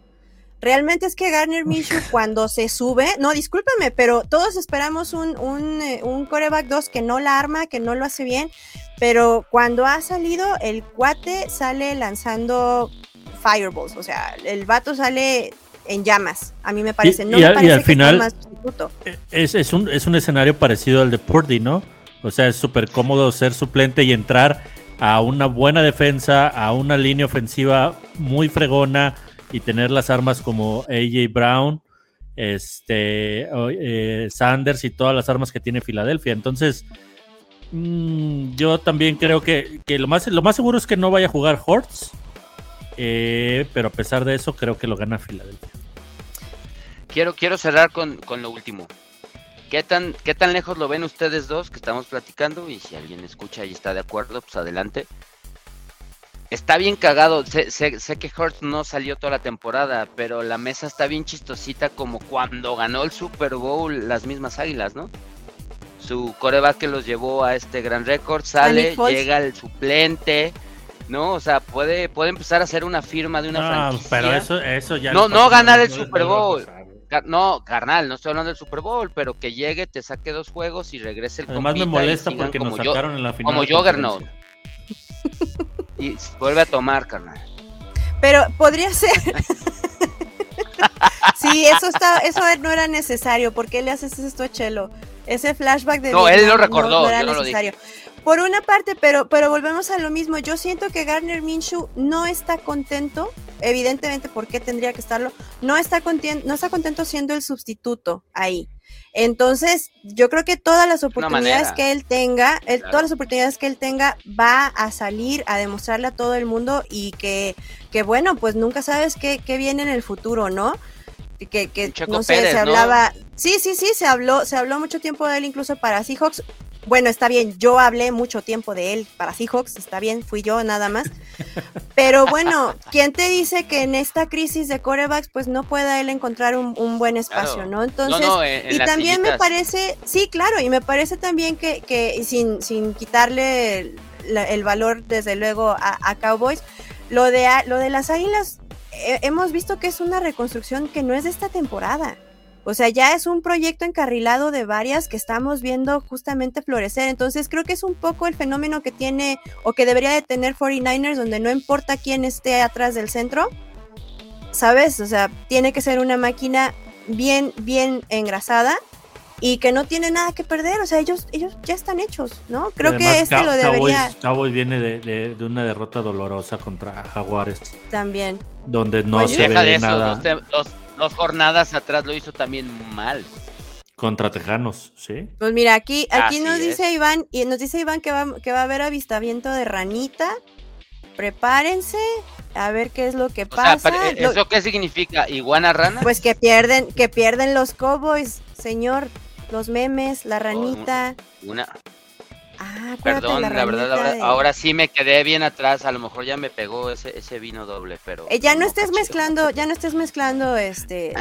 Realmente es que Garner Minshew cuando se sube, no, discúlpame, pero todos esperamos un, un, eh, un coreback 2 que no la arma, que no lo hace bien, pero cuando ha salido, el cuate sale lanzando fireballs, o sea, el vato sale en llamas, a mí me parece. No y, me parece al final es, es, un, es un escenario parecido al de Purdy, ¿no? O sea, es súper cómodo ser suplente y entrar a una buena defensa, a una línea ofensiva muy fregona y tener las armas como AJ Brown, este, eh, Sanders y todas las armas que tiene Filadelfia. Entonces, mm, yo también creo que, que, lo, más, lo más seguro es que no vaya a jugar Hortz eh, pero a pesar de eso, creo que lo gana Filadelfia. Quiero, quiero cerrar con, lo último. ¿Qué tan, ¿Qué tan lejos lo ven ustedes dos que estamos platicando? Y si alguien escucha y está de acuerdo, pues adelante. Está bien cagado. Sé, sé, que Hurts no salió toda la temporada, pero la mesa está bien chistosita como cuando ganó el Super Bowl las mismas águilas, ¿no? Su coreback que los llevó a este gran récord sale, llega el suplente, No, o sea, puede, puede empezar a hacer una firma de una no, franquicia. pero eso, eso ya. No, no ganar el Super Bowl. No, carnal, no estoy hablando del Super Bowl, pero que llegue, te saque dos juegos y regrese el Además me molesta porque nos sacaron en la final. Como Juggernaut. y vuelve a tomar, carnal. Pero podría ser. sí, eso está, eso no era necesario. ¿Por qué le haces esto a Chelo? Ese flashback de. No, él lo recordó. No, era necesario. Por una parte, pero, pero volvemos a lo mismo. Yo siento que Garner Minshew no está contento. Evidentemente, ¿por qué tendría que estarlo? No está, no está contento siendo el sustituto ahí. Entonces, yo creo que todas las oportunidades que él tenga, todas las oportunidades que él tenga, va a salir a demostrarle a todo el mundo y que, que bueno, pues nunca sabes qué, qué viene en el futuro, ¿no? Que, que no sé, se hablaba, sí, sí, sí, se habló, se habló mucho tiempo de él incluso para Seahawks bueno, está bien, yo hablé mucho tiempo de él para Seahawks, está bien, fui yo nada más. Pero bueno, ¿quién te dice que en esta crisis de corebacks pues no pueda él encontrar un, buen espacio, ¿no? Entonces, y también me parece, sí, claro, y me parece también que, que sin, sin quitarle el, valor desde luego a, Cowboys, lo de, lo de las águilas, eh, hemos visto que es una reconstrucción que no es de esta temporada. O sea, ya es un proyecto encarrilado de varias que estamos viendo justamente florecer. Entonces creo que es un poco el fenómeno que tiene o que debería de tener 49ers, donde no importa quién esté atrás del centro, ¿sabes? O sea, tiene que ser una máquina bien, bien engrasada y que no tiene nada que perder. O sea, ellos, ellos ya están hechos, ¿no? Creo que este lo debería. Cowboys viene de, una derrota dolorosa contra Jaguares. También. Donde no se ve nada. Dos jornadas atrás lo hizo también mal. Contra Tejanos, sí. Pues mira, aquí, aquí nos dice Iván, y nos dice Iván que va, que va a haber avistamiento de ranita. Prepárense a ver qué es lo que pasa. ¿Eso qué significa? ¿Iguana rana? Pues que pierden, que pierden los cowboys, señor. Los memes, la ranita. una, Ah, Perdón, la, verdad, ahora, sí me quedé bien atrás. A lo mejor ya me pegó ese, ese vino doble, pero. Eh, ya no, estés mezclando, ya no estés mezclando este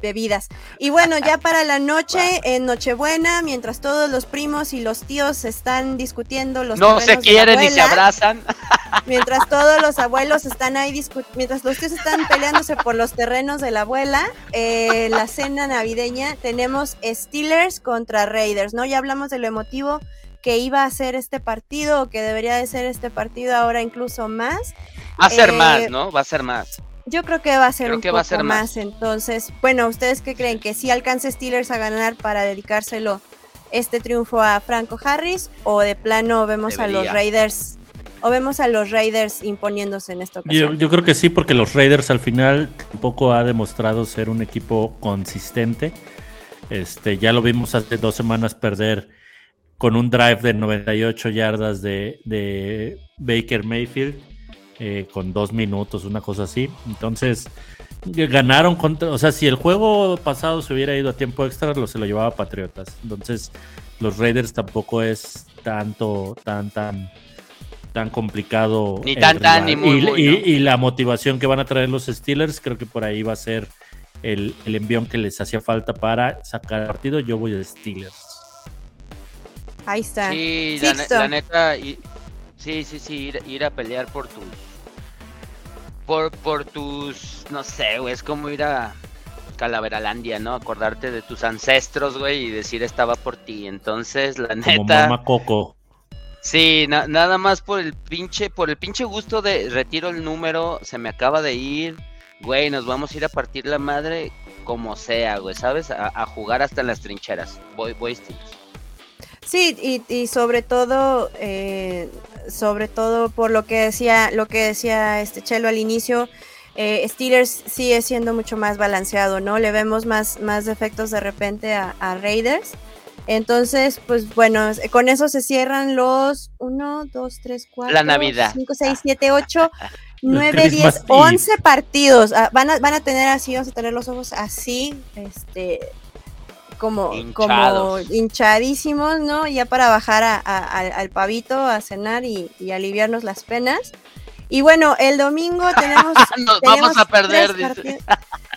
bebidas. Y bueno, ya para la noche, en Nochebuena, mientras todos los primos y los tíos están discutiendo los No se quieren ni se abrazan. Mientras todos los abuelos están ahí discutiendo, mientras los tíos están peleándose por los terrenos de la abuela, eh, la cena navideña tenemos Steelers contra Raiders, ¿no? Ya hablamos de lo emotivo que iba a ser este partido o que debería de ser este partido ahora incluso más. Va a ser eh, más, ¿no? Va a ser más. Yo creo que va a ser un poco más. Entonces, bueno, ¿ustedes qué creen? ¿Que sí alcance Steelers a ganar para dedicárselo este triunfo a Franco Harris? ¿O de plano vemos a los Raiders o vemos a los Raiders imponiéndose en esta ocasión? Yo, yo, creo que sí, porque los Raiders al final tampoco ha demostrado ser un equipo consistente. Este, ya lo vimos hace dos semanas perder con un drive de 98 yardas de, Baker Mayfield, eh, con dos minutos, una cosa así. Entonces, ganaron contra, o sea, si el juego pasado se hubiera ido a tiempo extra, lo se lo llevaba Patriotas. Entonces, los Raiders tampoco es tanto, tan, tan, tan complicado. Ni tan, tan, ni muy, y, y, la motivación que van a traer los Steelers, creo que por ahí va a ser el, el envión que les hacía falta para sacar el partido. Yo voy a Steelers. Ahí está. Sí, la, neta, sí, sí, sí, ir, a pelear por tus. Por, por tus. No sé, güey, es como ir a Calaveralandia, ¿no? Acordarte de tus ancestros, güey, y decir estaba por ti. Entonces, la neta. Como mamá Coco. Sí, nada más por el pinche, por el pinche gusto de retiro el número, se me acaba de ir, güey, nos vamos a ir a partir la madre como sea, güey, ¿sabes? A, jugar hasta en las trincheras. Voy, voy, Sí, y, sobre todo, eh, sobre todo por lo que decía, lo que decía este Chelo al inicio, eh, Steelers sigue siendo mucho más balanceado, ¿no? Le vemos más, más defectos de repente a, Raiders. Entonces, pues bueno, con eso se cierran los 1, 2, 3, 4, La Navidad. 5, 6, 7, 8, 9, 10, 11 partidos. Ah, van, a, van a tener así, vamos a tener los ojos así, este, como, como hinchadísimos, ¿no? Ya para bajar al pavito a cenar y, aliviarnos las penas. Y bueno, el domingo tenemos. vamos a perder,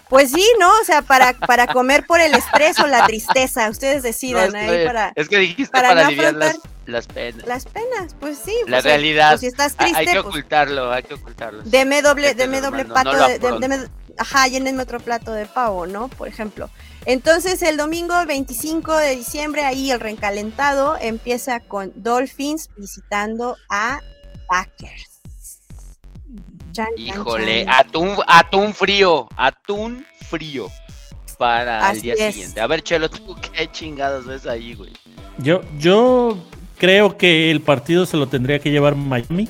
Pues sí, ¿no? O sea, para, para comer por el estrés o la tristeza, ustedes decidan ahí para. Es que dijiste para, aliviar Las penas. Las penas, pues sí. La pues, realidad. Pues, si estás triste, hay que pues, ocultarlo, hay que ocultarlo. Deme doble, deme doble pato no lo de, deme- ajá, llénenme otro plato de pavo, ¿no? Por ejemplo. Entonces el domingo 25 de diciembre, ahí el recalentado empieza con Dolphins visitando a Packers. Chan, Híjole, chan. atún, atún frío, atún frío para Así el día es. siguiente. A ver, Chelo, tú qué chingados ves ahí, güey. Yo, yo creo que el partido se lo tendría que llevar Miami.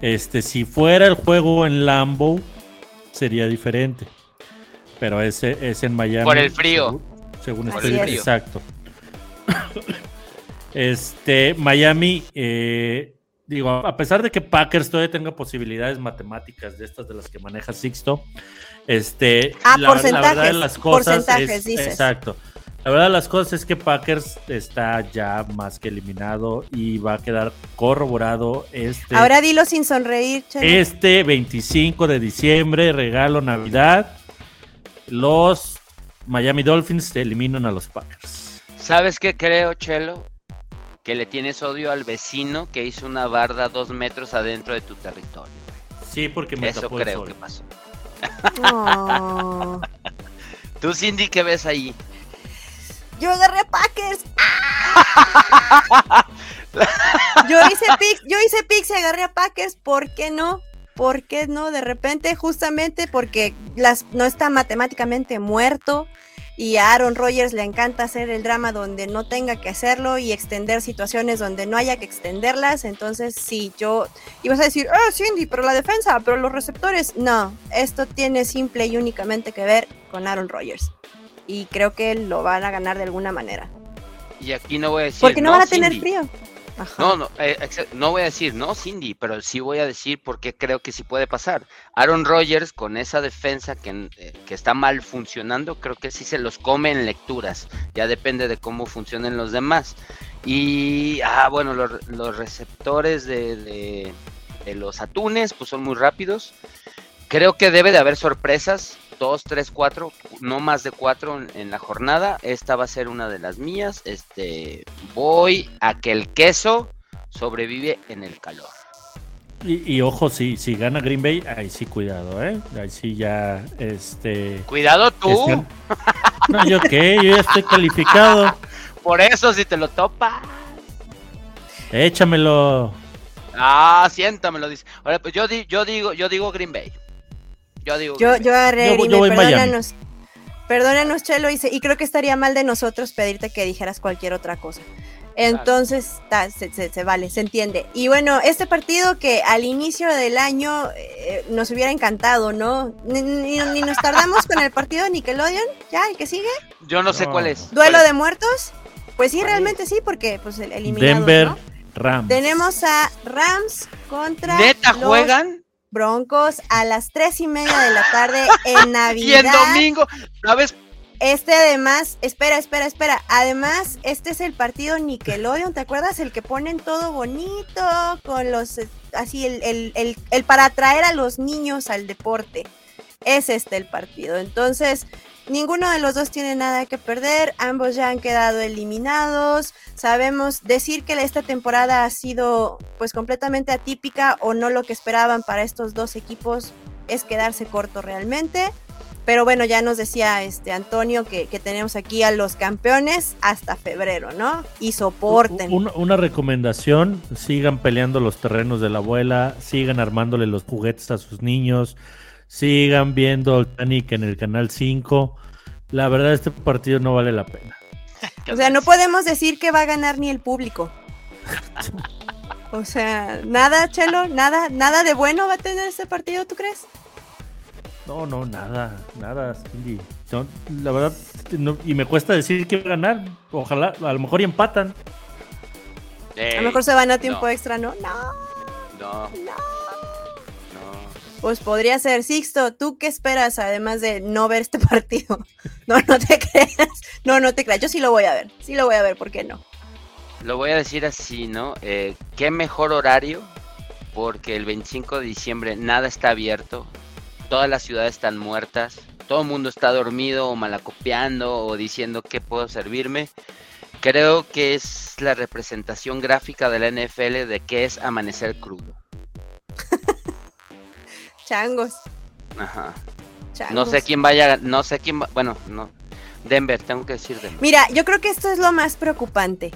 Este, si fuera el juego en Lambeau, sería diferente. Pero ese es en Miami. Por el frío. Según, estoy- es. exacto. Este, Miami, eh, digo, a pesar de que Packers todavía tenga posibilidades matemáticas de estas de las que maneja Sixto, este, Ah, la, la verdad de las cosas porcentajes, es- dices. exacto. La verdad de las cosas es que Packers está ya más que eliminado y va a quedar corroborado este, Ahora dilo sin sonreír, este 25 de diciembre, regalo Navidad. Los Miami Dolphins eliminan a los Packers. ¿Sabes qué creo, Chelo? Que le tienes odio al vecino que hizo una barda dos metros adentro de tu territorio. Sí, porque me Eso tapó el creo sol. que pasó. Oh. Tú, Cindy, ¿qué ves ahí? Yo agarré a Packers. yo hice picks, yo hice picks y agarré a Packers, ¿por qué no? ¿Por qué no? De repente, justamente porque las, no está matemáticamente muerto y a Aaron Rodgers le encanta hacer el drama donde no tenga que hacerlo y extender situaciones donde no haya que extenderlas. Entonces, sí, yo ibas a decir, ah, Cindy, pero la defensa, pero los receptores. No, esto tiene simple y únicamente que ver con Aaron Rodgers. Y creo que lo van a ganar de alguna manera. Y aquí no voy a decir. Porque no, van a tener Cindy". frío. No, no, eh, no voy a decir no, Cindy, pero sí voy a decir por qué creo que sí puede pasar. Aaron Rodgers, con esa defensa que, eh, que está mal funcionando, creo que sí se los come en lecturas. Ya depende de cómo funcionen los demás. Y, ah, bueno, los, los receptores de, de- de los atunes, pues son muy rápidos. Creo que debe de haber sorpresas. Dos, tres, cuatro, no más de cuatro en, en la jornada. Esta va a ser una de las mías. Este, voy a que el queso sobrevive en el calor. Y, y ojo, si, si gana Green Bay, ahí sí cuidado, ¿eh? Ahí sí ya, este... Cuidado tú. están- No, yo qué, yo ya estoy calificado. Por eso si te lo topa. Échamelo. Ah, siéntamelo, dice. Ahora, pues yo, di- yo digo, yo digo Green Bay. Yo digo Yo, yo agarré Yo voy- Miami. perdónanos. Perdónanos, Chelo, y, y creo que estaría mal de nosotros pedirte que dijeras cualquier otra cosa. Entonces, ta, se, se- se vale, se entiende. Y bueno, este partido que al inicio del año eh, nos hubiera encantado, ¿no? Ni, ni- ni nos tardamos con el partido de Nickelodeon, ya, el que sigue. Yo no sé No. cuál es. Duelo ¿Cuál de muertos. Pues sí, realmente sí, porque pues el eliminado. Denver, ¿no? Rams. Tenemos a Rams contra? ¿Neta los juegan? Broncos a las tres y media de la tarde en Y en Navidad. domingo, ¿sabes? Este además, espera, espera, espera. Además, este es el partido Nickelodeon, ¿te acuerdas? El que ponen todo bonito, con los, eh, así, el, el, el, el para atraer a los niños al deporte. Es este el partido. Entonces, ninguno de los dos tiene nada que perder. Ambos ya han quedado eliminados. Sabemos decir que esta temporada ha sido pues completamente atípica o no lo que esperaban para estos dos equipos es quedarse corto realmente. Pero bueno, ya nos decía este Antonio que, tenemos aquí a los campeones hasta febrero, ¿no? Y soporten. Un- una recomendación, sigan peleando los terrenos de la abuela, sigan armándole los juguetes a sus niños, sigan viendo Titanic en el canal 5. La verdad, este partido no vale la pena. O sea, no podemos decir que va a ganar ni el público. O sea, nada, Chelo, nada, nada de bueno va a tener este partido, ¿tú crees? No, no, nada, nada, Cindy. No, la verdad, no- y me cuesta decir que va a ganar. Ojalá, a lo mejor y empatan. A lo mejor se van a tiempo no. extra, ¿no? No, No, no. Pues podría ser. Sixto, ¿tú qué esperas además de no ver este partido? No, no te creas. No, no te creas. Yo sí lo voy a ver. Sí lo voy a ver, ¿por qué no? Lo voy a decir así, ¿no? Eh, ¿Qué mejor horario? Porque el 25 de diciembre nada está abierto, todas las ciudades están muertas, todo el mundo está dormido o malacopiando o diciendo qué puedo servirme. creo que es la representación gráfica de la NFL de qué es amanecer crudo. Changos. Ajá. No sé quién vaya, no sé quién va, bueno, no. Denver, tengo que decir Denver. Mira, yo creo que esto es lo más preocupante.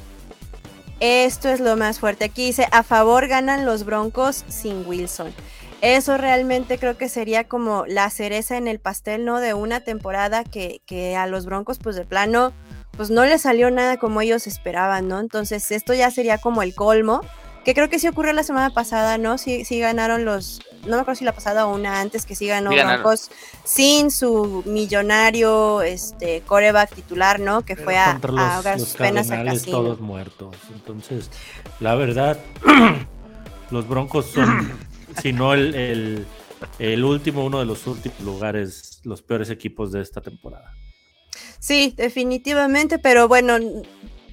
Esto es lo más fuerte. Aquí dice, a favor ganan los Broncos sin Wilson. Eso realmente creo que sería como la cereza en el pastel, ¿no? De una temporada que, que a los Broncos, pues de plano, pues no les salió nada como ellos esperaban, ¿no? Entonces esto ya sería como el colmo, que creo que sí ocurrió la semana pasada, ¿no? Sí, sí ganaron los, no me acuerdo si la pasada o una antes que sí ganó Broncos sin su millonario este coreback titular, ¿no? Que fue a, ahogar sus penas al casino. todos muertos. Entonces, la verdad, los Broncos son, si no el, el último, uno de los últimos lugares, los peores equipos de esta temporada. Sí, definitivamente, pero bueno,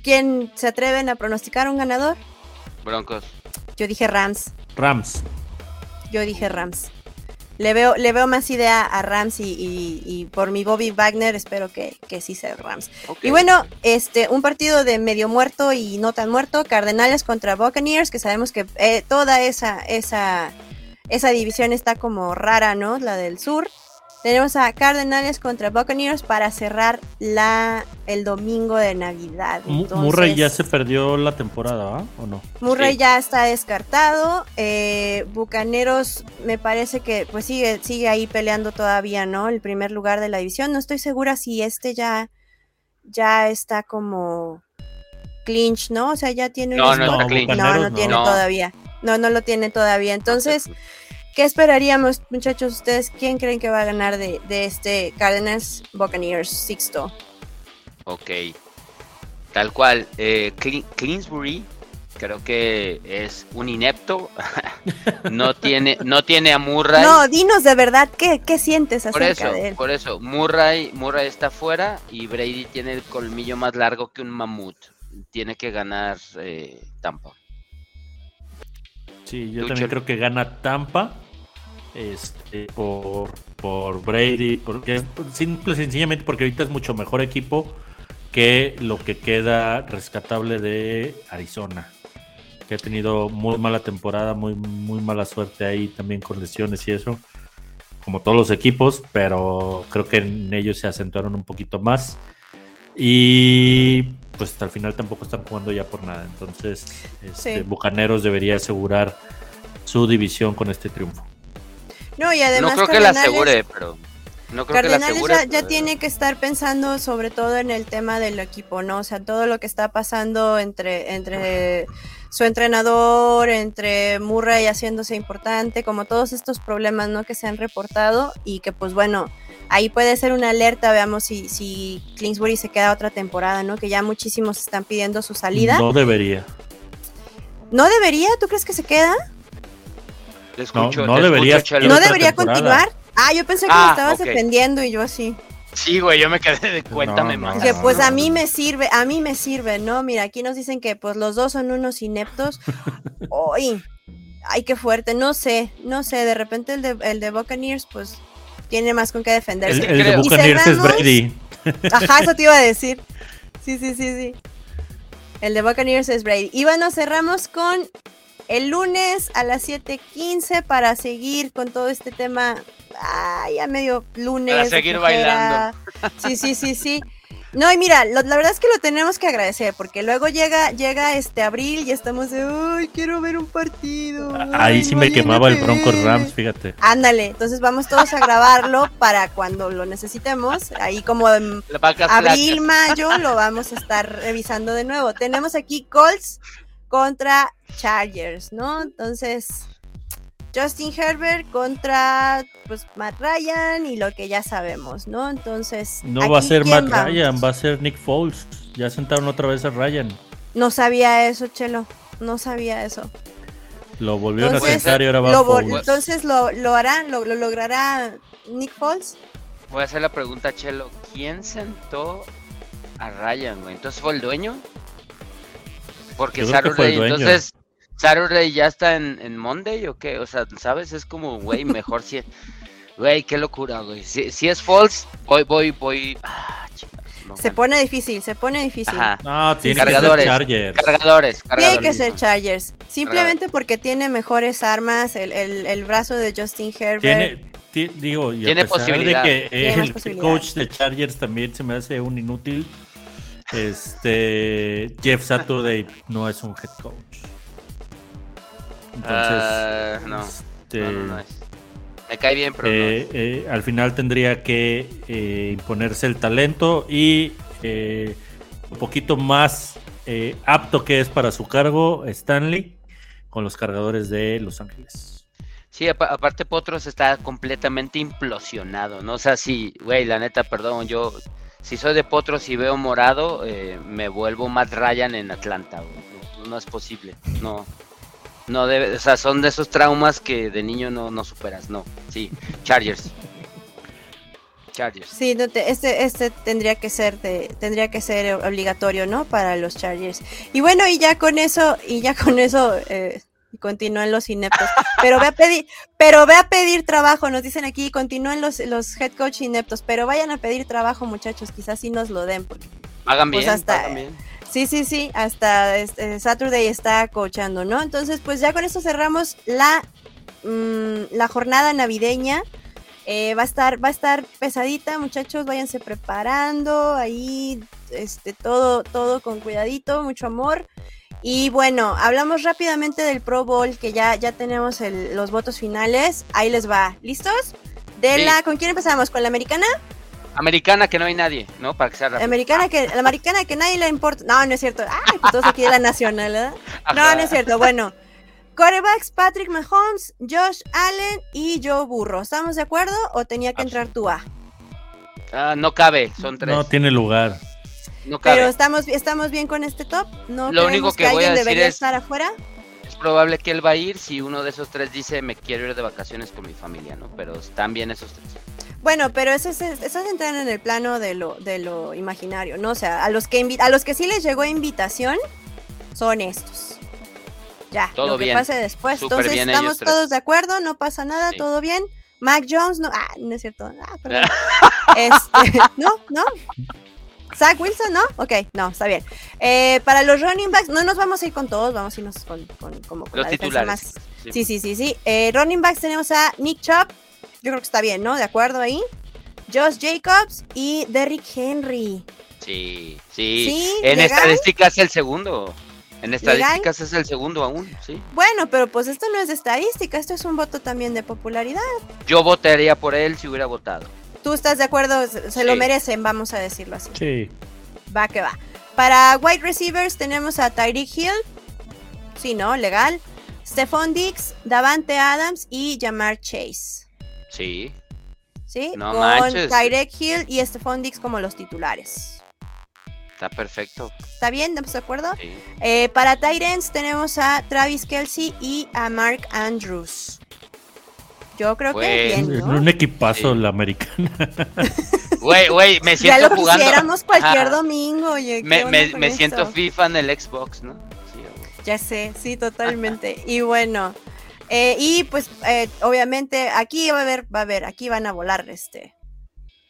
¿quién se atreven a pronosticar un ganador? Broncos. Yo dije Rams. Rams. Yo dije Rams. Le veo, le veo más idea a Rams y, por mi Bobby Wagner espero que, que sí sea Rams. Y bueno, este, un partido de medio muerto y no tan muerto, Cardenales contra Buccaneers, que sabemos que eh, toda esa, esa, esa división está como rara, ¿no? La del sur. Tenemos a Cardenales contra Buccaneers para cerrar la el domingo de Navidad. Murray ya se perdió la temporada, ¿o no? Murray ya está descartado. Eh, Bucaneros me parece que pues sigue, sigue ahí peleando todavía, ¿no? El primer lugar de la división. No estoy segura si este ya, ya está como clinch, ¿no? O sea, ya tiene no, no, no, no, no tiene todavía. No, no lo tiene todavía. Entonces. ¿Qué esperaríamos, muchachos? ¿Ustedes quién creen que va a ganar de, este Cardinals Buccaneers Sixto? Ok. Tal cual. Eh, Clinsbury creo que es un inepto. no tiene, no tiene a Murray. No, dinos de verdad qué, qué sientes acerca por eso, de él. Por eso, Murray, Murray está fuera y Brady tiene el colmillo más largo que un mamut. Tiene que ganar eh, Tampa. Sí, yo también creo que gana Tampa este, por, por Brady, porque simple sencillamente porque ahorita es mucho mejor equipo que lo que queda rescatable de Arizona, que ha tenido muy mala temporada, muy, muy mala suerte ahí también con lesiones y eso, como todos los equipos, pero creo que en ellos se acentuaron un poquito más. Y pues hasta el final tampoco están jugando ya por nada. Entonces, este, Bucaneros debería asegurar su división con este triunfo. No, y además. No creo que la asegure, pero. No creo que la asegure, ya, ya, tiene que estar pensando sobre todo en el tema del equipo, ¿no? O sea, todo lo que está pasando entre, entre su entrenador, entre Murray haciéndose importante, como todos estos problemas, ¿no? Que se han reportado y que, pues bueno, ahí puede ser una alerta, veamos si, si Kingsbury se queda otra temporada, ¿no? Que ya muchísimos están pidiendo su salida. No debería. ¿No debería? ¿Tú crees que se queda? No, debería, ¿No debería continuar? Ah, yo pensé que me ah, estabas defendiendo y yo así. Sí, güey, yo me quedé de cuéntame más. Que pues a mí me sirve, a mí me sirve, ¿no? Mira, aquí nos dicen que pues los dos son unos ineptos. Uy, ay, qué fuerte, no sé, no sé, de repente el de, el de Buccaneers pues tiene más con qué defenderse. El, de Buccaneers es Brady. Ajá, eso te iba a decir. Sí, sí, sí, sí. El de Buccaneers es Brady. Y bueno, cerramos con el lunes a las 7:15 para seguir con todo este tema. Ay, a medio lunes. Para seguir bailando. Sí, sí, sí, sí. No, y mira, la verdad es que lo tenemos que agradecer, porque luego llega, llega este abril y estamos de, ay, quiero ver un partido. Ahí sí me quemaba el Broncos Rams, fíjate. Ándale, entonces vamos todos a grabarlo para cuando lo necesitemos. Ahí como en abril, mayo, lo vamos a estar revisando de nuevo. Tenemos aquí Colts contra Chargers, ¿no? Entonces, Justin Herbert contra pues Matt Ryan y lo que ya sabemos, ¿no? Entonces, no va a ser Matt Ryan, va a ser Nick Foles. Ya sentaron otra vez a Ryan. No sabía eso, Chelo. No sabía eso. Lo volvió a sentar y ahora va a Foles. Entonces lo, lo harán, lo, lo logrará Nick Foles. Voy a hacer la pregunta, Chelo. ¿Quién sentó a Ryan, güey? ¿Entonces fue el dueño? Porque Saturday, entonces, Saturday ya está en, en, Monday o qué? O sea, ¿sabes? Es como, güey, mejor si. Güey, qué locura, güey. Si, si, es false, voy, voy, voy. Ah, no. Se pone difícil, se pone difícil. No, tiene cargadores, que ser Chargers. Cargadores, Tiene que ser Chargers. Simplemente porque tiene mejores armas, el, el, brazo de Justin Herbert. Tiene, digo, y tiene a pesar posibilidad. de que el coach de Chargers también se me hace un inútil. Este Jeff Saturday no es un head coach. Entonces, uh, no. Este, no, no, es. Me cae bien, pero eh, eh, al final tendría que eh, imponerse el talento y un poquito más apto que es para su cargo Stanley con los cargadores de Los Ángeles. Sí, aparte Potros está completamente implosionado, ¿no? O sea, sí, güey, la neta, perdón, yo si soy de Potros y veo morado, me vuelvo Matt Ryan en Atlanta, No es posible, no. No debe, o sea, son de esos traumas que de niño no, no superas, no. Sí, Chargers. Chargers. Sí, este, este tendría que ser tendría que ser obligatorio, ¿no? Para los Chargers. Y bueno, y ya con eso, y ya con eso eh, continúan los ineptos. Pero ve a pedir, pero ve a pedir trabajo, nos dicen aquí, continúen los, los head coach ineptos, pero vayan a pedir trabajo, muchachos, quizás sí nos lo den. Porque, hagan pues, bien, hasta, bien. Sí, sí, sí, hasta este, Saturday está coachando, ¿no? Entonces, pues ya con esto cerramos la, mm, la jornada navideña. Eh, va a estar, va a estar pesadita, muchachos, váyanse preparando ahí, este, todo, todo con cuidadito, mucho amor. Y bueno, hablamos rápidamente del Pro Bowl, que ya, ya tenemos los votos finales. Ahí les va. ¿Listos? De la, ¿con quién empezamos? ¿Con la americana? Americana que no hay nadie, ¿no? Para que sea Americana que, la americana que nadie le importa. No, no es cierto. Ah, todos aquí de la nacional, ¿verdad? No, no es cierto. Bueno, corebacks Patrick Mahomes, Josh Allen y Joe Burro. ¿Estamos de acuerdo o tenía que entrar tú A? Ah, no cabe, son tres. No tiene lugar. No cabe. Pero estamos, estamos bien con este top. No Lo único que, voy a decir debería estar afuera. Es probable que él va a ir si uno de esos tres dice me quiero ir de vacaciones con mi familia, ¿no? Pero están bien esos tres. Bueno, pero eso, es, eso entran en el plano de lo, de lo imaginario, ¿no? O sea, a los que a los que sí les llegó invitación son estos. Ya, todo lo que pase después. Entonces, estamos todos de acuerdo, no pasa nada, todo bien. Mac Jones, no, ah, no es cierto. Ah, perdón. este, no, no. Zach Wilson, ¿no? Ok, no, está bien. Eh, para los running backs, no nos vamos a ir con todos, vamos a irnos con, con, como los titulares. Sí, sí, sí, sí. Eh, running backs tenemos a Nick Chubb, yo creo que está bien, ¿no? ¿De acuerdo ahí? Josh Jacobs y Derrick Henry. Sí, sí. en estadísticas es el segundo. En estadísticas es el segundo aún, sí. Bueno, pero pues esto no es de estadística, esto es un voto también de popularidad. Yo votaría por él si hubiera votado. ¿Tú estás de acuerdo? Se lo merecen, vamos a decirlo así. Sí. Va que va. Para wide receivers tenemos a Tyreek Hill. Sí, ¿no? Legal. Stephon Dix, Davante Adams y Jamar Chase. Sí. ¿Sí? Con Tyrek Hill y Stephon Dix como los titulares. Está perfecto. ¿Está bien? ¿Estamos de acuerdo? Sí. Eh, para Tyrants tenemos a Travis Kelsey y a Mark Andrews. Yo creo que bien, ¿no? Un equipazo la americana. Güey, güey, me siento ya lo jugando. quisiéramos cualquier domingo, oye. Me, me, siento FIFA en el Xbox, ¿no? Sí, ya sé, sí, totalmente. y bueno, eh, y pues eh, obviamente aquí va a haber, va a haber, aquí van a volar este.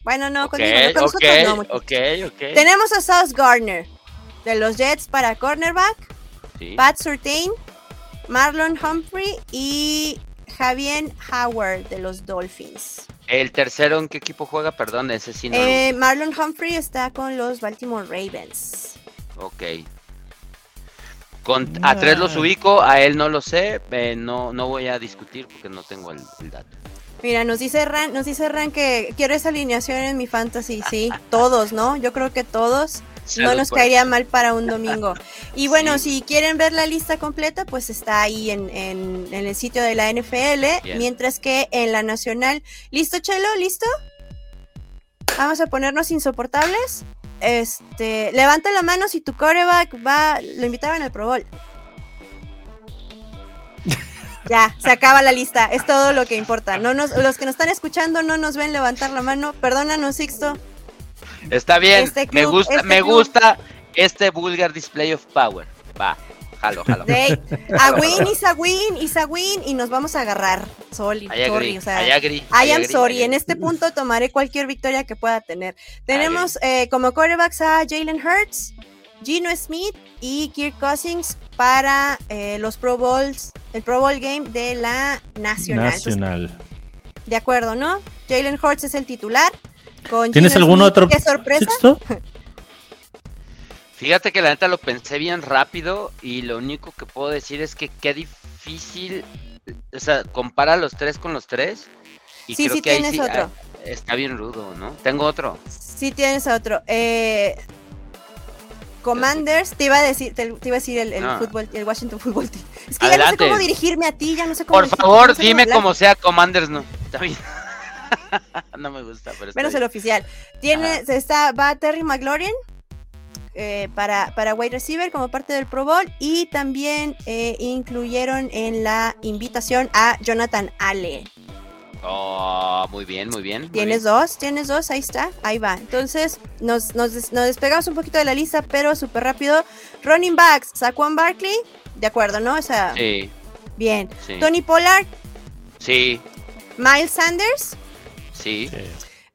Bueno, no, con nosotros no. Tenemos a South Gardner de los Jets para cornerback, Pat Surtain, Marlon Humphrey y Javier Howard de los Dolphins. ¿El tercero en qué equipo juega? Perdón, ese sí no. Eh, Marlon Humphrey está con los Baltimore Ravens. Ok, a tres los ubico, a él no lo sé, eh, no, no voy a discutir porque no tengo el, dato. Mira, nos dice Ran, nos dice Ran que quiero esa alineación en mi fantasy, sí, todos, ¿no? Yo creo que todos. No nos caería mal para un domingo. Y bueno, si quieren ver la lista completa, pues está ahí en, en, el sitio de la NFL, mientras que en la nacional. ¿Listo, Chelo? ¿Listo? Vamos a ponernos insoportables. Este, levanta la mano si tu coreback va, lo invitaban al Pro Bowl. Ya, se acaba la lista. Es todo lo que importa. No nos, los que nos están escuchando no nos ven levantar la mano. Perdónanos, Sixto. Está bien. Este me gusta, este me gusta este vulgar display of power. Va. jalo, jalo. a win is a win is a win y nos vamos a agarrar. Sorry, sorry. O sea, I, am sorry. En este punto tomaré cualquier victoria que pueda tener. Tenemos eh, como quarterbacks a Jalen Hurts, Gino Smith y Kirk Cousins para eh, los Pro Bowls, el Pro Bowl Game de la Nacional. Nacional. de acuerdo, ¿no? Jalen Hurts es el titular. ¿Tienes algún otro? ¿Qué sorpresa? Fíjate que la neta lo pensé bien rápido y lo único que puedo decir es que qué difícil, o sea, compara los tres con los tres. Y sí, sí tienes otro. Ah, está bien rudo, ¿no? Tengo otro. Sí tienes otro. Eh, Commanders, te iba a decir, te, iba a decir el, fútbol, el Washington Football Team. Es que ya no sé cómo dirigirme a ti, ya no sé cómo. Por favor, dime como sea Commanders, no. Está bien. no me gusta, pero. Menos el oficial. Tiene, está, va Terry McLaurin, eh, para, para wide receiver como parte del Pro Bowl y también eh, incluyeron en la invitación a Jonathan Allen. Oh, muy bien, muy bien. tienes dos, tienes dos, ahí está, ahí va. Entonces nos, nos, despegamos un poquito de la lista, pero súper rápido. Running backs, Saquon Barkley, de acuerdo, ¿no? O sea, sí. Bien. Tony Pollard. Sí. Miles Sanders. Sí.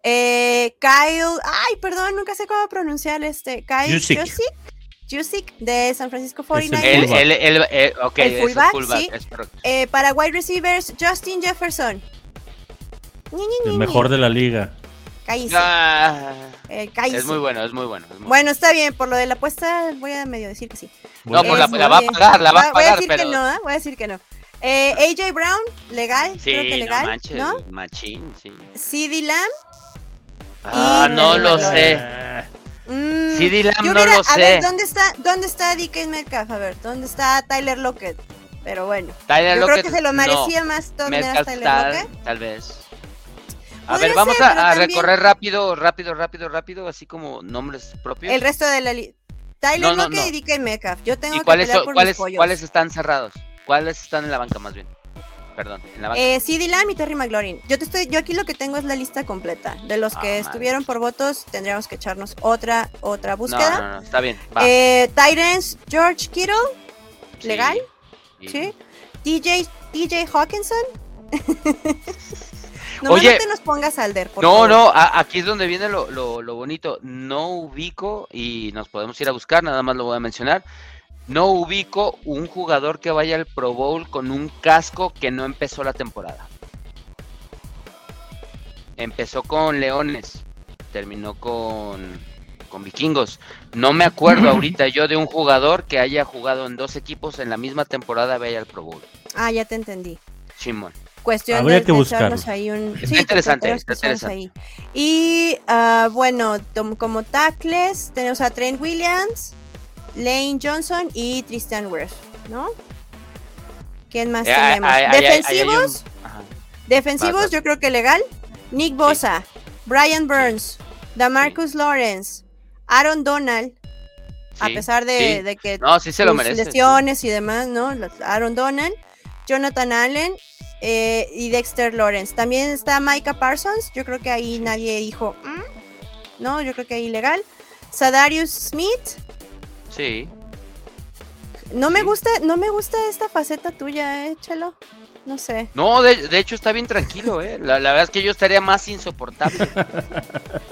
Eh, Kyle, ay, perdón, nunca sé cómo pronunciar este. Kyle Jusic. de San Francisco 49ers. El, el, el, okay, fullback, sí. Eh, para wide receivers, Justin Jefferson. el mejor de la liga. Ah, eh, es muy bueno, es muy bueno. bueno, está bien, por lo de la apuesta voy a medio decir que sí. No, pues la, va a pagar, la va a pagar. Voy a decir que no, ¿eh? voy a decir que no. Eh, AJ Brown, legal, sí, creo que legal, no, manches, ¿no? Machín, sí. CD Lamb, Ah, no lo sé. Mm, sí, Dylan, no lo sé. A ver, ¿dónde está, dónde está DK Metcalf? A ver, ¿dónde está Tyler Lockett? Pero bueno, Tyler yo creo que se lo merecía más Tyler Lockett. Tal vez. A ver, vamos a, recorrer rápido, rápido, rápido, rápido, así como nombres propios. El resto de la lista. Tyler Lockett y DK Metcalf. Yo tengo que cuáles, pelear por cuáles, pollos. ¿Cuáles están cerrados? ¿Cuáles están en la banca más bien? perdón, en la eh, CD Lamb y Terry McLaurin. Yo te estoy, yo aquí lo que tengo es la lista completa. De los que ah, estuvieron por votos, tendríamos que echarnos otra, otra búsqueda. No, no, está bien. Eh, Titans, George Kittle, legal. Sí. DJ, DJ Hawkinson. no, Oye, te nos pongas Alder, por No, no, aquí es donde viene lo, lo, lo bonito. No ubico y nos podemos ir a buscar, nada más lo voy a mencionar. No ubico un jugador que vaya al Pro Bowl con un casco que no empezó la temporada. Empezó con Leones, terminó con, con Vikingos. No me acuerdo ahorita yo de un jugador que haya jugado en dos equipos en la misma temporada vaya al Pro Bowl. Ah, ya te entendí. Simón. Cuestión de, que ahí un... sí, interesante, interesante. Ahí. Y uh, bueno, como tackles tenemos a Trent Williams, Lane Johnson y Tristan Wirth, ¿no? ¿Quién más eh, tenemos? defensivos. defensivos, yo creo que legal. Nick Bosa, Brian Burns, Damarcus Lawrence, Aaron Donald. a pesar de, que no, sí se lo merece, lesiones y demás, ¿no? Aaron Donald, Jonathan Allen eh, y Dexter Lawrence. También está Micah Parsons. Yo creo que ahí nadie dijo, mm", no, yo creo que ahí legal. Sadarius Smith, Sí. No me gusta, no me gusta esta faceta tuya, eh, Chelo. No sé. No, de, hecho está bien tranquilo, eh. La, verdad es que yo estaría más insoportable.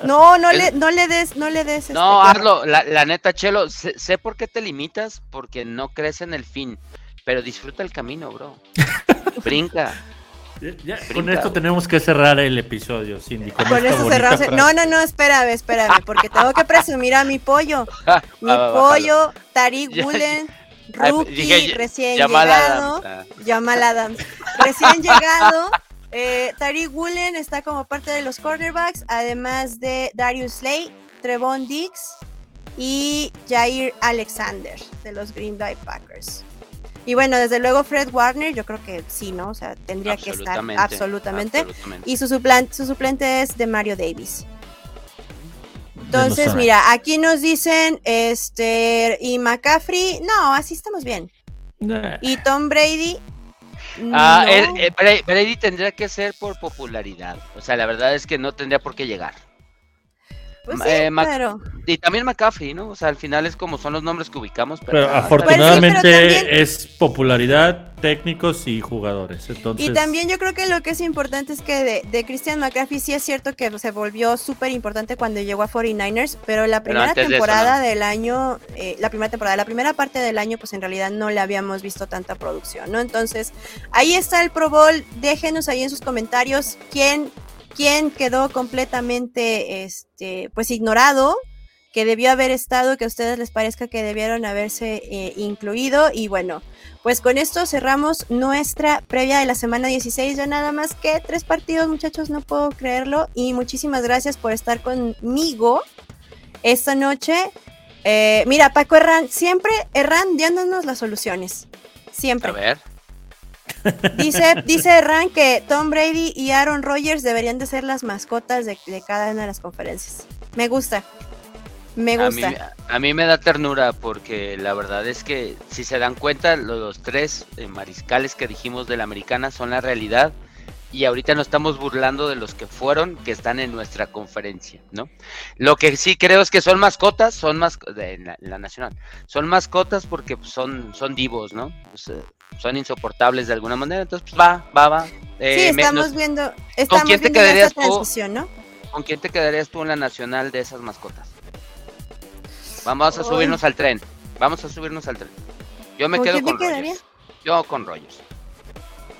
No, no le, no le des, no le des. No, este hazlo. La, neta, Chelo, sé, por qué te limitas, porque no crees en el fin, pero disfruta el camino, bro. Brinca con esto tenemos que cerrar el episodio, Cindy. Con, eso cerramos. No, no, no, espérame, espérame, porque tengo que presumir a mi pollo. Mi pollo, Tariq Woolen, rookie, recién llegado. Jamal Adams. Recién llegado. Eh, Tariq Woolen está como parte de los cornerbacks, además de Darius Slay, Trevon Dix y Jair Alexander de los Green Bay Packers. Y bueno, desde luego Fred Warner, yo creo que sí, ¿no? O sea, tendría que estar absolutamente. Y su suplente, su suplente es de Mario Davis. Entonces, mira, aquí nos dicen, este, y McCaffrey, no, así estamos bien. Y Tom Brady. Ah, Brady tendría que ser por popularidad. O sea, la verdad es que no tendría por qué llegar. Pues eh, Y también McCaffrey, ¿no? O sea, al final es como son los nombres que ubicamos. Pero, afortunadamente es popularidad, técnicos y jugadores. Entonces... Y también yo creo que lo que es importante es que de, de Christian McCaffrey sí es cierto que se volvió súper importante cuando llegó a 49ers, pero la primera temporada del año, eh, la primera temporada, la primera parte del año, pues en realidad no le habíamos visto tanta producción, ¿no? Entonces, ahí está el Pro Bowl. Déjenos ahí en sus comentarios quién quien quedó completamente este, pues ignorado, que debió haber estado, que a ustedes les parezca que debieron haberse eh, incluido. Y bueno, pues con esto cerramos nuestra previa de la semana 16. Ya nada más que tres partidos, muchachos, no puedo creerlo. Y muchísimas gracias por estar conmigo esta noche. Eh, mira, Paco Herrán, siempre Herrán dándonos las soluciones. Siempre. A ver. Dice, dice Ran que Tom Brady y Aaron Rodgers deberían de ser las mascotas de, cada una de las conferencias. Me gusta. Me gusta. A mí, me da ternura porque la verdad es que si se dan cuenta, los, tres eh, mariscales que dijimos de la americana son la realidad y ahorita nos estamos burlando de los que fueron, que están en nuestra conferencia, ¿no? Lo que sí creo es que son mascotas, son más de la, nacional, son mascotas porque pues, son, son divos, ¿no? son insoportables de alguna manera, entonces pues, va, va, va. Eh, sí, estamos viendo, estamos ¿con quién te quedarías tú, ¿no? ¿Con quién te quedarías tú en la nacional de esas mascotas? Vamos a subirnos al tren, vamos a subirnos al tren. Yo me quedo con Rogers. Yo con Rogers.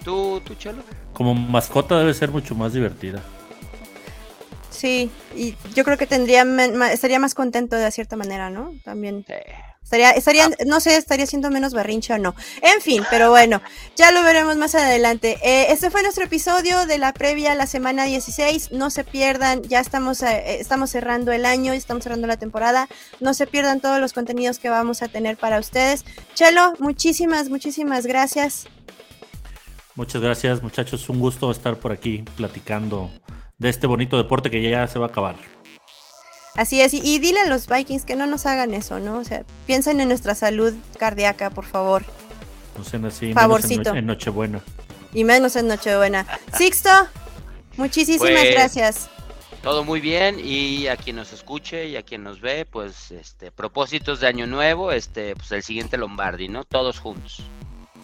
¿Tú, tú, Chelo? Como mascota debe ser mucho más divertida. Sí, y yo creo que tendría estaría más contento de cierta manera, ¿no? También. Estaría, estaría, ah. no sé, estaría siendo menos berrinche o no. En fin, pero bueno, ya lo veremos más adelante. Eh, este fue nuestro episodio de la previa a la semana 16. No se pierdan, ya estamos, eh, estamos cerrando el año, estamos cerrando la temporada. No se pierdan todos los contenidos que vamos a tener para ustedes. Chelo, muchísimas, muchísimas gracias. Muchas gracias, muchachos. Un gusto estar por aquí platicando de este bonito deporte que ya se va a acabar. Así es, y, dile a los Vikings que no nos hagan eso, ¿no? O sea, piensen en nuestra salud cardíaca, por favor. No sean así, Favorcito. en, Nochebuena. Y menos en Nochebuena. Sixto, muchísimas pues, gracias. Todo muy bien y a quien nos escuche y a quien nos ve, pues este propósitos de año nuevo, este pues el siguiente Lombardi, ¿no? Todos juntos.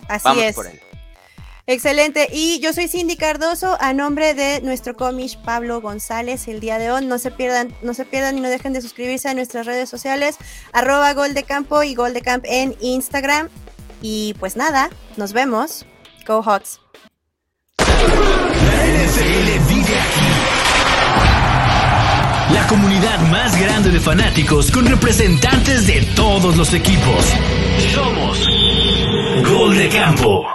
Así Vamos es. Por él. Excelente. Y yo soy Cindy Cardoso, a nombre de nuestro cómic Pablo González, el día de hoy. No se pierdan, no se pierdan y no dejen de suscribirse a nuestras redes sociales, arroba Gol de Campo y Gol de Camp en Instagram. Y pues nada, nos vemos. Go Hawks. La NFL vive aquí. La comunidad más grande de fanáticos con representantes de todos los equipos. Somos Gol de Campo.